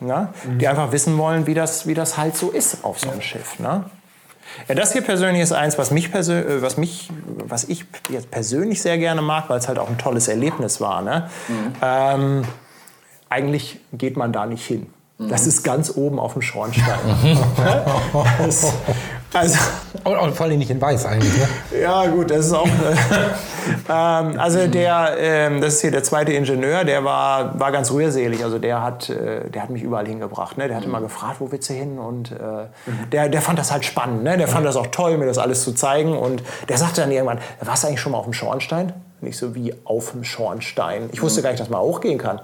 na, die einfach wissen wollen, wie das, wie das halt so ist auf so einem Schiff. Ne? Ja, das hier persönlich ist eins, was mich, persö äh, was mich, was ich jetzt persönlich sehr gerne mag, weil es halt auch ein tolles Erlebnis war. Ne? Ähm, eigentlich geht man da nicht hin. Das ist ganz oben auf dem Schornstein. das, also, Und, und vor allem nicht in weiß eigentlich. Ne? ja, gut, das ist auch. ähm, also der, ähm, das ist hier der zweite Ingenieur, der war, war ganz rührselig. Also der hat, äh, der hat mich überall hingebracht. Ne? Der hat immer gefragt, wo willst du hin? Und äh, der, der fand das halt spannend. Ne? Der fand das auch toll, mir das alles zu zeigen. Und der sagte dann irgendwann, warst du eigentlich schon mal auf dem Schornstein? Nicht so wie auf dem Schornstein. Ich wusste gar nicht, dass man hochgehen kann.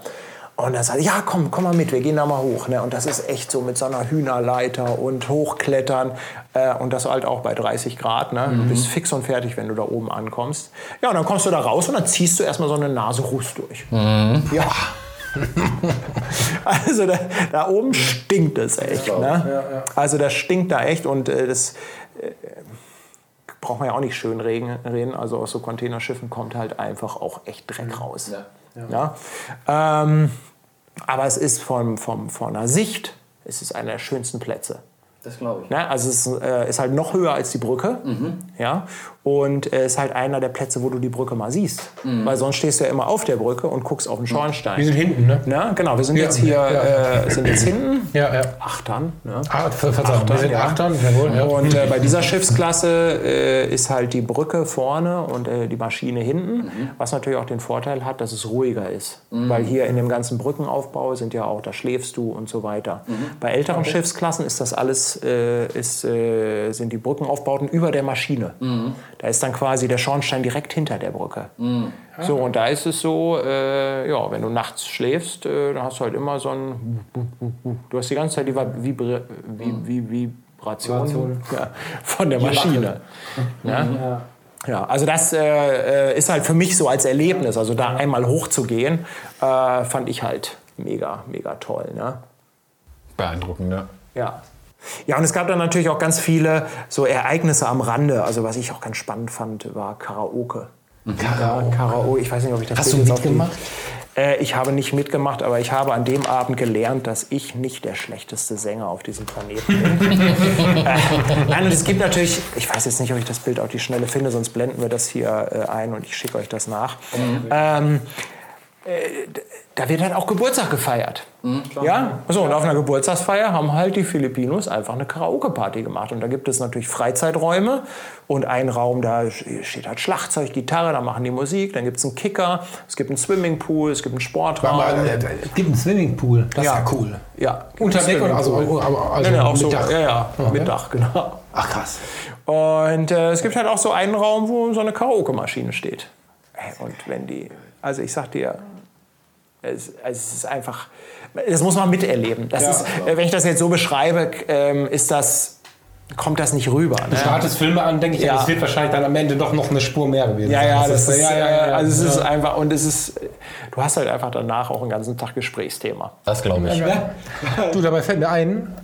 Und er sagte, ja, komm, komm mal mit, wir gehen da mal hoch. Ne? Und das ist echt so mit so einer Hühnerleiter und hochklettern. Äh, und das halt auch bei 30 Grad. Ne? Du bist fix und fertig, wenn du da oben ankommst. Ja, und dann kommst du da raus und dann ziehst du erstmal so eine Nasenruß durch. Ja. also da, da oben stinkt es echt. Ne? Also das stinkt da echt und äh, das äh, braucht man ja auch nicht schön reden. reden. Also aus so Containerschiffen kommt halt einfach auch echt Dreck raus. Ja. Ähm, aber es ist von, von, von der Sicht, es ist einer der schönsten Plätze. Das glaube ich. Ne? Also es ist, äh, ist halt noch höher als die Brücke. Ja? Und es ist halt einer der Plätze, wo du die Brücke mal siehst. Weil sonst stehst du ja immer auf der Brücke und guckst auf den Schornstein. Wir sind hinten, ne? Ne? Genau, wir sind jetzt hier ja. äh, sind jetzt hinten. Ja, ja. Achtern. Ne? Ah, ver Verzeihung, wir sind ja. Achtern, jawohl. Ja. Und äh, bei dieser Schiffsklasse äh, ist halt die Brücke vorne und äh, die Maschine hinten, was natürlich auch den Vorteil hat, dass es ruhiger ist. Weil hier in dem ganzen Brückenaufbau sind ja auch, da schläfst du und so weiter. Bei älteren Schiffsklassen ist das alles, äh, ist, äh, sind die Brückenaufbauten über der Maschine. Da ist dann quasi der Schornstein direkt hinter der Brücke. So, und da ist es so, äh, ja, wenn du nachts schläfst, äh, dann hast du halt immer so ein. Du hast die ganze Zeit die Vibra wie, Vibration ja, von der Maschine. Ja? Ja, also das äh, ist halt für mich so als Erlebnis, also da einmal hochzugehen, äh, fand ich halt mega, mega toll. Ne? Beeindruckend, ja. Ja. Ja, und es gab dann natürlich auch ganz viele so Ereignisse am Rande. Also was ich auch ganz spannend fand, war Karaoke. Karaoke. Karaoke. Ich weiß nicht, ob ich das Hast Bild du mitgemacht? Äh, ich habe nicht mitgemacht, aber ich habe an dem Abend gelernt, dass ich nicht der schlechteste Sänger auf diesem Planeten bin. äh, nein, und es gibt natürlich, ich weiß jetzt nicht, ob ich das Bild auf die Schnelle finde, sonst blenden wir das hier äh, ein und ich schicke euch das nach. Ähm, äh, da wird halt auch Geburtstag gefeiert. ja, so und auf einer Geburtstagsfeier haben halt die Filipinos einfach eine Karaoke-Party gemacht. Und da gibt es natürlich Freizeiträume und ein Raum, da steht halt Schlagzeug, Gitarre, da machen die Musik, dann gibt es einen Kicker, es gibt einen Swimmingpool, es gibt einen Sportraum. Aber, äh, es gibt einen Swimmingpool. Das ist ja cool. ja, Unter Deck oder also, also nee, nee, auch mit so, Dach? Ja, ja, Okay. mit Dach, genau. Ach krass. Und äh, es gibt halt auch so einen Raum, wo so eine Karaoke-Maschine steht. Und wenn die, also ich sag dir, es, es ist einfach, das muss man miterleben. Das ist, äh, wenn ich das jetzt so beschreibe, ähm, ist das, kommt das nicht rüber. Ne? Du startest Filme an, denke ich, Ja. ja. es wird wahrscheinlich dann am Ende doch noch eine Spur mehr gewesen Ja, sein. ja, das ist, ja, ja, ja, ja. also es ist ja. einfach, und es ist, du hast halt einfach danach auch einen ganzen Tag Gesprächsthema. Das glaube ich. Du, dabei fällt mir ein,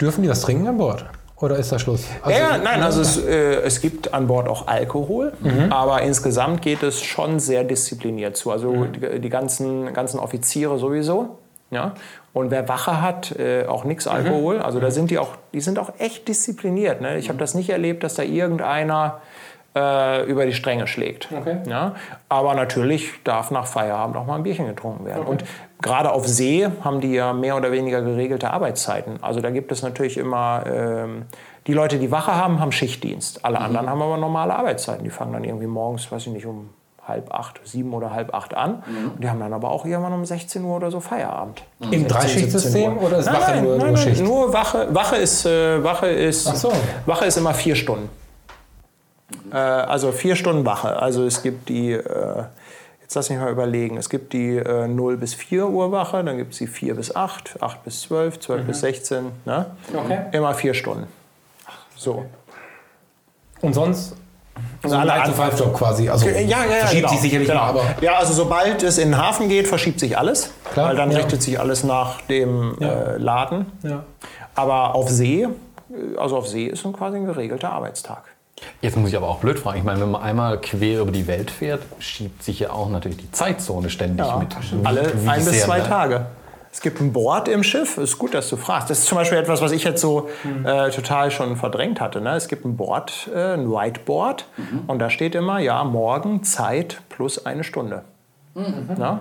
dürfen die was trinken an Bord? Oder ist da Schluss? Also, ja, nein, also es, äh, es gibt an Bord auch Alkohol, aber insgesamt geht es schon sehr diszipliniert zu. Also die, die ganzen, ganzen Offiziere sowieso. Ja? Und wer Wache hat, äh, auch nichts Alkohol. Also da sind die auch, die sind auch echt diszipliniert. Ne? Ich habe das nicht erlebt, dass da irgendeiner äh, über die Stränge schlägt. Okay. Ja? Aber natürlich darf nach Feierabend auch mal ein Bierchen getrunken werden. Und gerade auf See haben die ja mehr oder weniger geregelte Arbeitszeiten. Also da gibt es natürlich immer, ähm, die Leute, die Wache haben, haben Schichtdienst. Alle anderen haben aber normale Arbeitszeiten. Die fangen dann irgendwie morgens, weiß ich nicht, um halb acht, sieben oder halb acht an. Und die haben dann aber auch irgendwann um 16 Uhr oder so Feierabend. Im 16, Dreischichtsystem 17 Uhr. oder ist nein, Wache nein, nur, nein, nur nein, Schicht? Nur Wache, Wache ist, äh, Wache ist, Ach so. Wache ist immer vier Stunden. Äh, also vier Stunden Wache. Also es gibt die, äh, jetzt lass mich mal überlegen, es gibt die äh, 0 bis 4 Uhr Wache, dann gibt es die 4 bis 8, 8 bis 12, 12 bis 16. Ne? Okay. Immer vier Stunden. So. Und sonst? Also alle ein anderen- 5 job quasi. Also Ja, ja, ja. verschiebt genau. sich sicherlich genau. mal, aber Ja, also sobald es in den Hafen geht, verschiebt sich alles. Klar, weil dann ja. richtet sich alles nach dem Ja. äh, Laden. Ja. Aber auf See, äh, also auf See ist ein quasi ein geregelter Arbeitstag. Jetzt muss ich aber auch blöd fragen. Ich meine, wenn man einmal quer über die Welt fährt, schiebt sich ja auch natürlich die Zeitzone ständig Ja, mit. alle Wie ein bis zwei bleibt- Tage. Es gibt ein Board im Schiff. Ist gut, dass du fragst. Das ist zum Beispiel etwas, was ich jetzt so äh, total schon verdrängt hatte. Ne? Es gibt ein Board, äh, ein Whiteboard. Und da steht immer, ja, morgen Zeit plus eine Stunde. Na?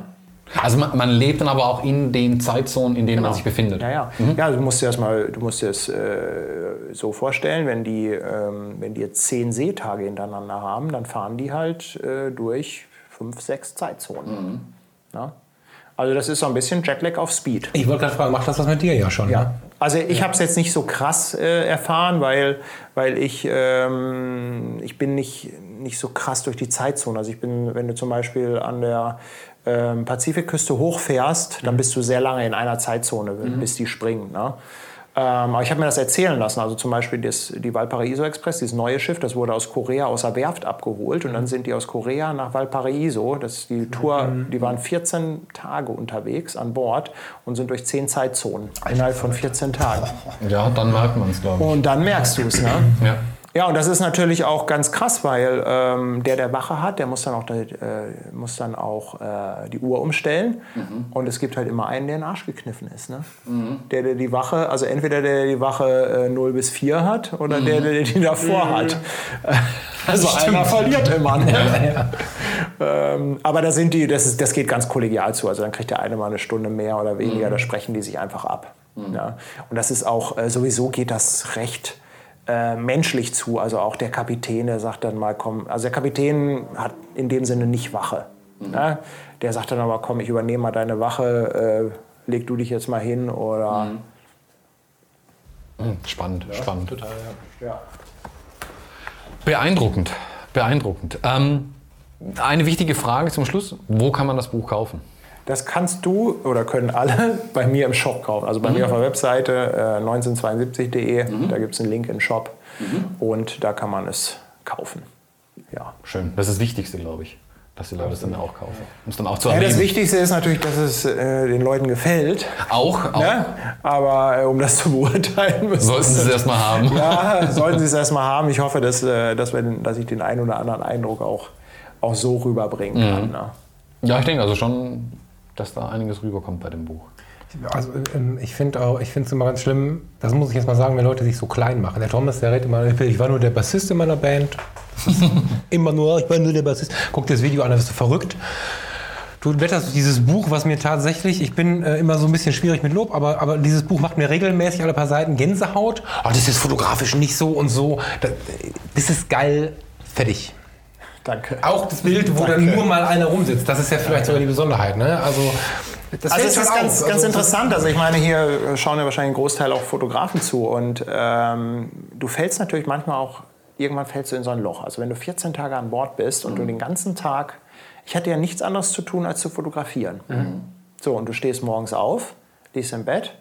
Also man, man lebt dann aber auch in den Zeitzonen, in denen man sich befindet. Ja, ja. ja du musst dir das mal, du musst dir das äh, so vorstellen, wenn die, ähm, wenn die jetzt zehn Seetage hintereinander haben, dann fahren die halt äh, durch fünf, sechs Zeitzonen. Ja? Also das ist so ein bisschen Jetlag auf Speed. Ich wollte gerade fragen, macht das was mit dir ja schon? Ja. Ne? Also ich habe es jetzt nicht so krass äh, erfahren, weil, weil ich, ähm, ich bin nicht, nicht so krass durch die Zeitzone. Also ich bin, wenn du zum Beispiel an der ähm, Pazifikküste hochfährst, dann bist du sehr lange in einer Zeitzone, bis die springen. Ne? Ähm, aber ich habe mir das erzählen lassen. Also zum Beispiel das, die Valparaiso Express, dieses neue Schiff, das wurde aus Korea aus der Werft abgeholt und dann sind die aus Korea nach Valparaiso. Das ist die Tour, die waren 14 Tage unterwegs an Bord und sind durch 10 Zeitzonen innerhalb von 14 Tagen. Ja, dann merkt man es, glaube ich. Und dann merkst du es, ne? Ja. Ja, und das ist natürlich auch ganz krass, weil ähm, der, der Wache hat, der muss dann auch, äh, muss dann auch äh, die Uhr umstellen. Und es gibt halt immer einen, der in den Arsch gekniffen ist. Ne? Der, der die Wache, also entweder der, der die Wache äh, 0 bis 4 hat oder der, der die davor hat. Also einer verliert immer. Ne? Ähm, aber da sind die, das, ist, das geht ganz kollegial zu. Also dann kriegt der eine mal eine Stunde mehr oder weniger, da sprechen die sich einfach ab. Ja? Und das ist auch, äh, sowieso geht das recht äh, menschlich zu. Also auch der Kapitän, der sagt dann mal, komm, also der Kapitän hat in dem Sinne nicht Wache. Ja? Der sagt dann aber, komm, ich übernehme mal deine Wache, äh, leg du dich jetzt mal hin oder. Hm, Spannend, spannend. Ja. Beeindruckend, beeindruckend. Ähm, eine wichtige Frage zum Schluss. Wo kann man das Buch kaufen? Das kannst du oder können alle bei mir im Shop kaufen. Also bei mir auf der Webseite äh, 1972.de, da gibt es einen Link in den Shop und da kann man es kaufen. Ja. Schön. Das ist das Wichtigste, glaube ich. dass die Leute es dann auch kaufen. Um es dann auch zu Ja, das. Wichtigste ist natürlich, dass es äh, den Leuten gefällt. Auch, auch Ne? Aber äh, um das zu beurteilen, müssen sollten sie es erstmal haben. ja, sollten Sie es erstmal haben. Ich hoffe, dass, äh, dass, wir dass ich den einen oder anderen Eindruck auch, auch so rüberbringen kann. Ne? Ja, ich denke also schon, dass da einiges rüberkommt bei dem Buch. Also ähm, ich finde auch, ich finde es immer ganz schlimm, das muss ich jetzt mal sagen, wenn Leute sich so klein machen. Der Thomas, der redet immer, ich war nur der Bassist in meiner Band. Immer nur, ich war nur der Bassist. Guck dir das Video an, dann bist du verrückt. Du blätterst dieses Buch, was mir tatsächlich, ich bin äh, immer so ein bisschen schwierig mit Lob, aber, aber dieses Buch macht mir regelmäßig alle paar Seiten Gänsehaut. Oh, das ist fotografisch nicht so und so. Das, das ist geil, fertig. Danke. Auch das Bild, wo dann nur mal einer rumsitzt, das ist ja vielleicht sogar die Besonderheit. Ne? Also, das Also fällt es ist ganz, ganz Also, interessant. Also ich meine, hier schauen ja wahrscheinlich ein Großteil auch Fotografen zu. Und ähm, du fällst natürlich manchmal auch, irgendwann fällst du in so ein Loch. Also wenn du 14 Tage an Bord bist und du den ganzen Tag, ich hatte ja nichts anderes zu tun, als zu fotografieren. So, und du stehst morgens auf, liegst im Bett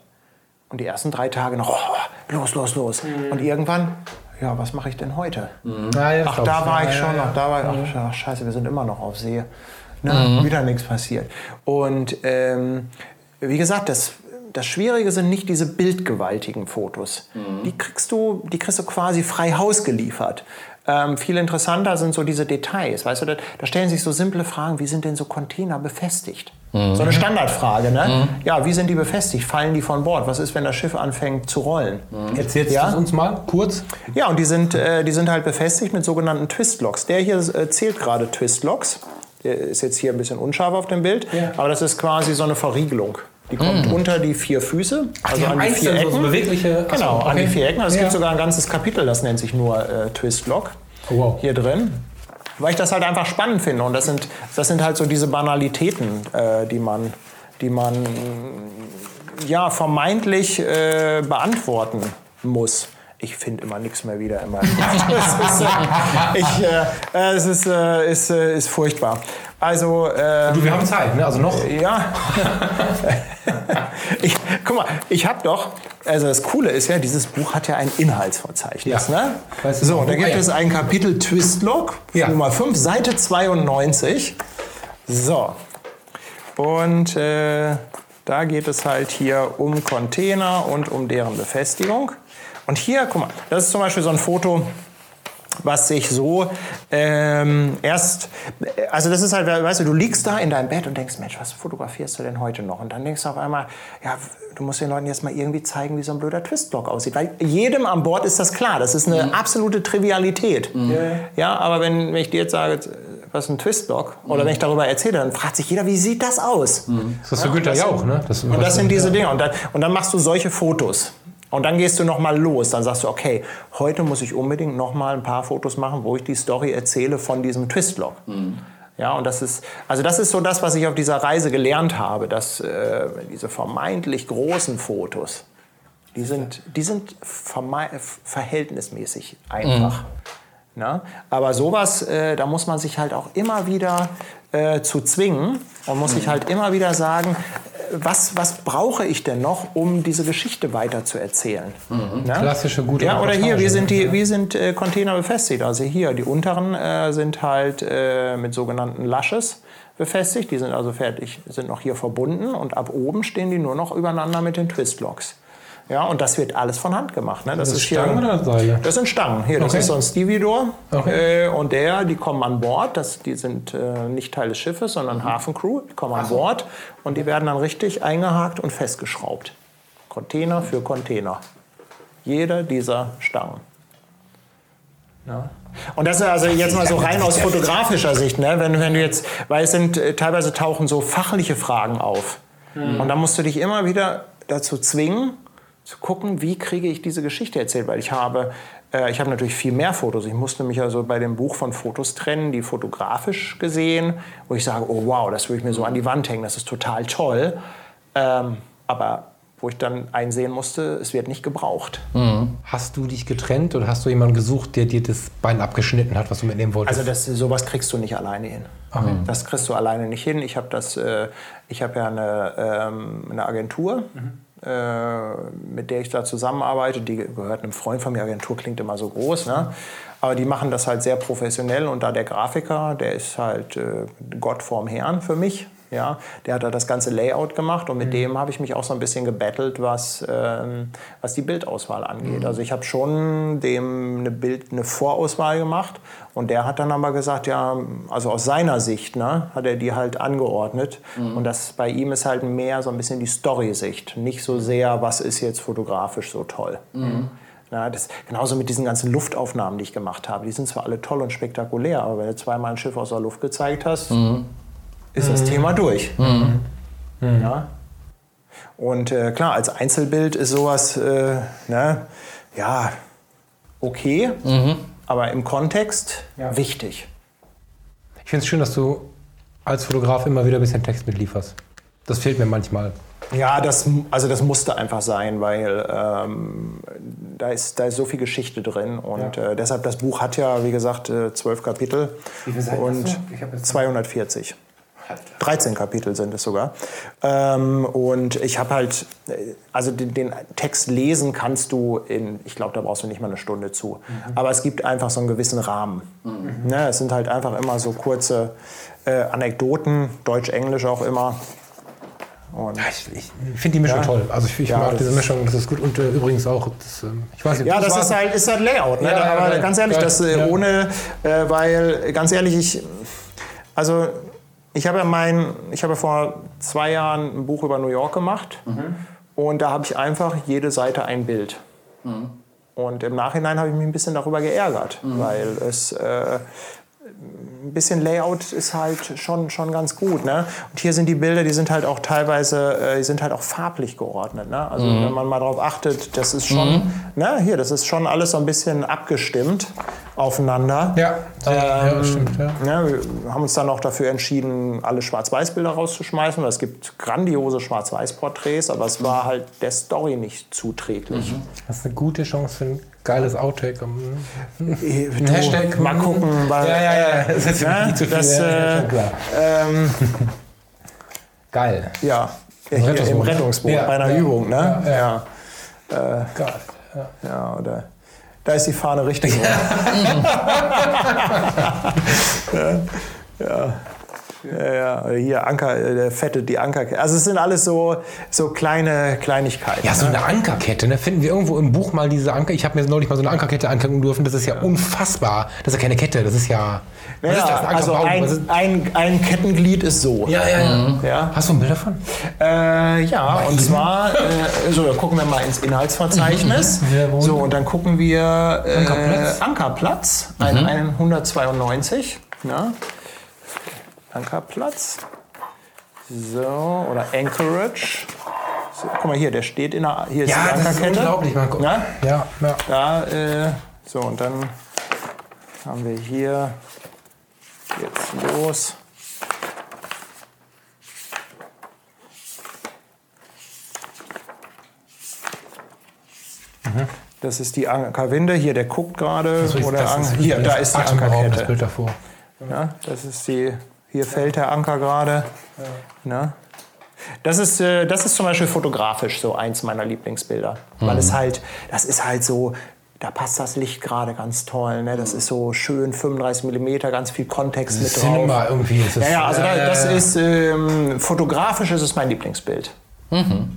und die ersten drei Tage noch, oh, los, los, los. Und irgendwann, ja, was mache ich denn heute? Ja, ja, Ach, da war Ja, ich ja, schon, ja. ach, da war ich, ach, scheiße, wir sind immer noch auf See. Ne? Wieder nichts passiert. Und ähm, wie gesagt, das, das Schwierige sind nicht diese bildgewaltigen Fotos. Die kriegst du, die kriegst du quasi frei Haus geliefert. Ähm, viel interessanter sind so diese Details. Weißt du, da, da stellen sich so simple Fragen, wie sind denn so Container befestigt? So eine Standardfrage, ne? Ja, wie sind die befestigt? Fallen die von Bord? Was ist, wenn das Schiff anfängt zu rollen? Erzählst Ja? du es uns mal kurz? Ja, und die sind, äh, die sind halt befestigt mit sogenannten Twistlocks. Der hier äh, zählt gerade Twistlocks. Der ist jetzt hier ein bisschen unscharf auf dem Bild, Ja. aber das ist quasi so eine Verriegelung. Die kommt unter die vier Füße, also die haben an die vier Ecken. so bewegliche- Ach genau, an die okay. vier Ecken. Also Es Ja. gibt sogar ein ganzes Kapitel, das nennt sich nur äh, Twistlock Oh, wow. hier drin. Weil ich das halt einfach spannend finde. Und das sind, das sind halt so diese Banalitäten, äh, die man, die man ja, vermeintlich äh, beantworten muss. Ich finde immer nichts mehr wieder. Immer. Das ist, äh, ich, äh, äh, es ist, äh, ist, äh, ist furchtbar. Also, äh, Du, wir haben Zeit, ne? Also noch. ja. ich, guck mal, ich habe doch, also das Coole ist ja, dieses Buch hat ja ein Inhaltsverzeichnis. Ja. Ne? Weißt du So, da gibt es ein Kapitel Twistlog, Ja. Nummer 5, Seite 92. So. Und äh, da geht es halt hier um Container und um deren Befestigung. Und hier, guck mal, das ist zum Beispiel so ein Foto, was sich so ähm, erst, also das ist halt, weißt du, du liegst da in deinem Bett und denkst, Mensch, was fotografierst du denn heute noch? Und dann denkst du auf einmal, ja, du musst den Leuten jetzt mal irgendwie zeigen, wie so ein blöder Twistblock aussieht. Weil jedem an Bord ist das klar, das ist eine absolute Trivialität. Ja, aber wenn, wenn ich dir jetzt sage, was ist ein Twistblock, oder wenn ich darüber erzähle, dann fragt sich jeder, wie sieht das aus? Das ist so Günther Jauch, ne? Das, Und das sind diese Dinge. Und dann, und dann machst du solche Fotos. Und dann gehst du noch mal los. Dann sagst du, okay, heute muss ich unbedingt noch mal ein paar Fotos machen, wo ich die Story erzähle von diesem Twistlock. Ja, und das ist, also das ist so das, was ich auf dieser Reise gelernt habe, dass äh, diese vermeintlich großen Fotos, die sind, die sind verhältnismäßig einfach. Na? Aber sowas, äh, da muss man sich halt auch immer wieder äh, zu zwingen und muss sich halt immer wieder sagen, was, was brauche ich denn noch, um diese Geschichte weiter zu erzählen? Na? Klassische, gute Ja, oder hier, wie sind, die, wie sind äh, Container befestigt? Also hier, die unteren äh, sind halt äh, mit sogenannten Lashes befestigt. Die sind also fertig, sind noch hier verbunden und ab oben stehen die nur noch übereinander mit den Twistlocks. Ja, und das wird alles von Hand gemacht. Ne? Das, ist hier- Stangen oder Seile? Das sind Stangen. Hier, das Okay. ist so ein Stevedore. Okay. Äh, und der, die kommen an Bord. Das, die sind äh, nicht Teil des Schiffes, sondern Hafencrew. Die kommen an Bord und die werden dann richtig eingehakt und festgeschraubt. Container für Container. Jeder dieser Stangen. Ja. Und das ist also jetzt mal so rein aus fotografischer Sicht, ne? wenn, wenn du jetzt, weil es sind äh, teilweise tauchen so fachliche Fragen auf. Und dann musst du dich immer wieder dazu zwingen, zu gucken, wie kriege ich diese Geschichte erzählt, weil ich habe, äh, ich habe natürlich viel mehr Fotos. Ich musste mich also bei dem Buch von Fotos trennen, die fotografisch gesehen, wo ich sage, oh wow, das würde ich mir so an die Wand hängen, das ist total toll. Ähm, aber wo ich dann einsehen musste, es wird nicht gebraucht. Hast du dich getrennt oder hast du jemanden gesucht, der dir das Bein abgeschnitten hat, was du mitnehmen wolltest? Also das, sowas kriegst du nicht alleine hin. Das kriegst du alleine nicht hin. Ich habe das, äh, ich habe ja eine, ähm, eine Agentur, äh, mit der ich da zusammenarbeite, die gehört einem Freund von mir, Agentur klingt immer so groß, ne? aber die machen das halt sehr professionell und da der Grafiker, der ist halt äh, Gott vorm Herrn für mich. Ja, der hat da das ganze Layout gemacht und mit dem habe ich mich auch so ein bisschen gebettelt, was, ähm, was die Bildauswahl angeht. Also ich habe schon dem eine Bild, eine Vorauswahl gemacht und der hat dann aber gesagt, ja, also aus seiner Sicht, ne, hat er die halt angeordnet. Und das bei ihm ist halt mehr so ein bisschen die Story-Sicht, nicht so sehr, was ist jetzt fotografisch so toll. Ja, das, genauso mit diesen ganzen Luftaufnahmen, die ich gemacht habe. Die sind zwar alle toll und spektakulär, aber wenn du zweimal ein Schiff aus der Luft gezeigt hast, ist das Thema durch. Ja. Und äh, klar, als Einzelbild ist sowas, äh, ne, ja, okay, aber im Kontext Ja. wichtig. Ich finde es schön, dass du als Fotograf immer wieder ein bisschen Text mitlieferst. Das fehlt mir manchmal. Ja, das, also das musste einfach sein, weil ähm, da, ist, da ist so viel Geschichte drin. Und äh, deshalb, das Buch hat ja, wie gesagt, äh, zwölf Kapitel viele Seiten und hast du? Ich hab jetzt- 240. 13 Kapitel sind es sogar. Ähm, und ich habe halt, äh, also den, den Text lesen kannst du in, ich glaube, da brauchst du nicht mal eine Stunde zu. Aber es gibt einfach so einen gewissen Rahmen. Ne, es sind halt einfach immer so kurze äh, Anekdoten, Deutsch-Englisch auch immer. Und Ich, ich finde die Mischung Ja. toll. Also ich, ich Ja, mag das diese Mischung, das ist gut. Und äh, übrigens auch, das, ähm, ich weiß nicht, Ja, ob das war- ist halt, ist halt Layout. Ne? Ja, ja, Aber ja, ganz ehrlich, ja, das äh, ja. ohne, äh, weil ganz ehrlich, ich, also ich habe ja mein, ich habe ja vor zwei Jahren ein Buch über New York gemacht. Und da habe ich einfach jede Seite ein Bild. Und im Nachhinein habe ich mich ein bisschen darüber geärgert, weil es äh, ein bisschen Layout ist halt schon, schon ganz gut. Ne? Und hier sind die Bilder, die sind halt auch teilweise, äh, die sind halt auch farblich geordnet. Ne? Also wenn man mal darauf achtet, das ist schon, ne, hier, das ist schon alles so ein bisschen abgestimmt aufeinander. Ja, sehr, ja, Ähm, das stimmt. Ja. Ja, wir haben uns dann auch dafür entschieden, alle Schwarz-Weiß-Bilder rauszuschmeißen. Es gibt grandiose Schwarz-Weiß-Porträts, aber es war halt der Story nicht zuträglich. Das ist eine gute Chance für ein geiles Outtake. Ein Hashtag. Mal gucken. Weil, Ja, ja, ja. Das ist Ja, nicht zu viel. das, ja, äh, klar. Ähm, Geil. ja, hier im Rettungsboot. Rettungsboot Ja, bei einer ja. Übung. Ne? Ja, Ja, ja. Geil. Ja. ja. oder, da ist die Fahne richtig. rum. ja. Ja, ja, hier Anker, äh, der Fette, die Ankerkette. Also es sind alles so, so kleine Kleinigkeiten. Ja, so eine Ankerkette, ne? Finden wir irgendwo im Buch mal diese Anker? Ich habe mir neulich mal so eine Ankerkette angucken dürfen. Das ist ja, unfassbar. Das ist ja keine Kette, das ist ja. Ja, ist das? Ein also ein, ein, ein Kettenglied ist so. ja, ja, ja. Ja. Hast du ein Bild davon? Äh, ja, und zwar, äh, so, da gucken wir mal ins Inhaltsverzeichnis. So, und dann gucken wir äh, Ankerplatz. Ankerplatz, ein, ein 192. Ja. Ankerplatz. So, oder Anchorage. So, guck mal hier, der steht in der, hier ist Ja, die das ist Ankerkette. unglaublich. Man, Ja? ja, ja. Da, äh, so, und dann haben wir hier jetzt los. Das ist die Ankerwinde. Hier, der guckt gerade. Oder hier, da ist die atemberaubend, Das Ankerkette. Bild davor. Ja, das ist die, hier fällt der Anker gerade. Ne? Das ist, äh, das ist zum Beispiel fotografisch so eins meiner Lieblingsbilder. Weil es halt, das ist halt so, da passt das Licht gerade ganz toll. Ne? Das ist so schön 35 mm, ganz viel Kontext mit drauf. Cinema irgendwie ist es. Ja, ja, also da, das ja, ja. ist, ähm, fotografisch ist es mein Lieblingsbild.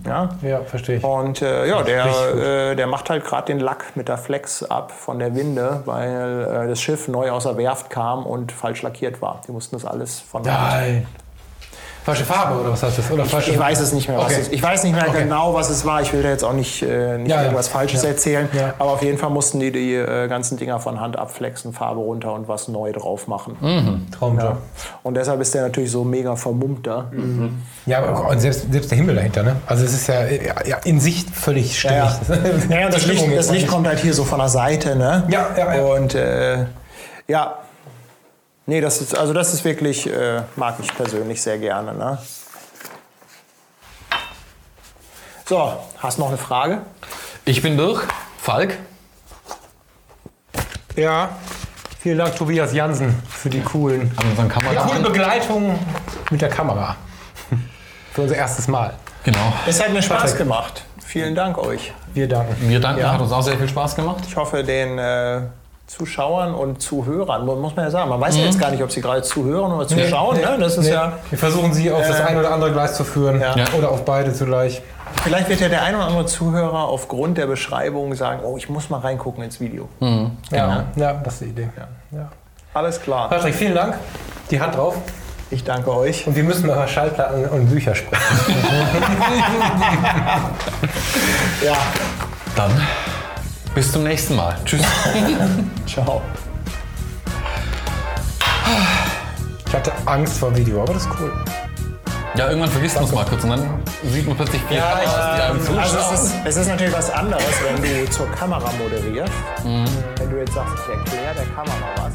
Ja? Ja, verstehe ich. Und äh, ja, der, äh, der macht halt gerade den Lack mit der Flex ab von der Winde, weil äh, das Schiff neu aus der Werft kam und falsch lackiert war. Die mussten das alles von der Hand. Falsche Farbe oder was heißt das? Oder falsche Ich weiß es nicht mehr. Was Okay. es, ich weiß nicht mehr Okay. genau, was es war. Ich will da jetzt auch nicht, äh, nicht Ja, ja. irgendwas Falsches Ja. erzählen. Ja. Aber auf jeden Fall mussten die die äh, ganzen Dinger von Hand abflexen, Farbe runter und was neu drauf machen. Mhm. Traumjob. Ja. Und deshalb ist der natürlich so mega vermummt da. Ja, aber und selbst, selbst der Himmel dahinter, ne? Also es ist ja, ja, ja in Sicht völlig stimmig. Ja, ja. ja das Licht, das Licht kommt halt hier so von der Seite, ne? Ja, ja, ja. Und äh, ja, nee, das ist, also das ist wirklich, äh, mag ich persönlich sehr gerne, ne? So, hast du noch eine Frage? Ich bin durch. Falk? Ja. Vielen Dank, Tobias Jansen, für die coolen, An unseren die coole. Begleitung mit der Kamera. Für unser erstes Mal. Genau. Es hat mir Spaß gemacht. vielen Dank euch. Wir danken. Wir danken, Ja. hat uns auch sehr viel Spaß gemacht. Ich hoffe, den äh, Zuschauern und Zuhörern, mu- muss man ja sagen, man weiß ja Mhm. jetzt gar nicht, ob sie gerade zuhören oder zuschauen. Ne? Das ist Nee, ja, wir versuchen sie auf das Äh, ein oder andere Gleis zu führen. Ja. Ja. Oder auf beide zugleich. vielleicht wird ja der ein oder andere Zuhörer aufgrund der Beschreibung sagen, oh, ich muss mal reingucken ins Video. Mhm. Ja, ja, das ist die Idee. Ja. Alles klar. Patrick, vielen Dank. Die Hand drauf. Ich danke euch. Und wir müssen über Schallplatten und Bücher sprechen. Ja, Dann bis zum nächsten Mal. Tschüss. ciao. Ich hatte Angst vor Video, aber das ist cool. Ja, irgendwann vergisst man es mal kurz und dann sieht man plötzlich vier Ja, Kameras, die einem Also zuschauen. es ist, es ist natürlich was anderes, wenn du zur Kamera moderierst. Wenn du jetzt sagst, ich erkläre der Kamera was.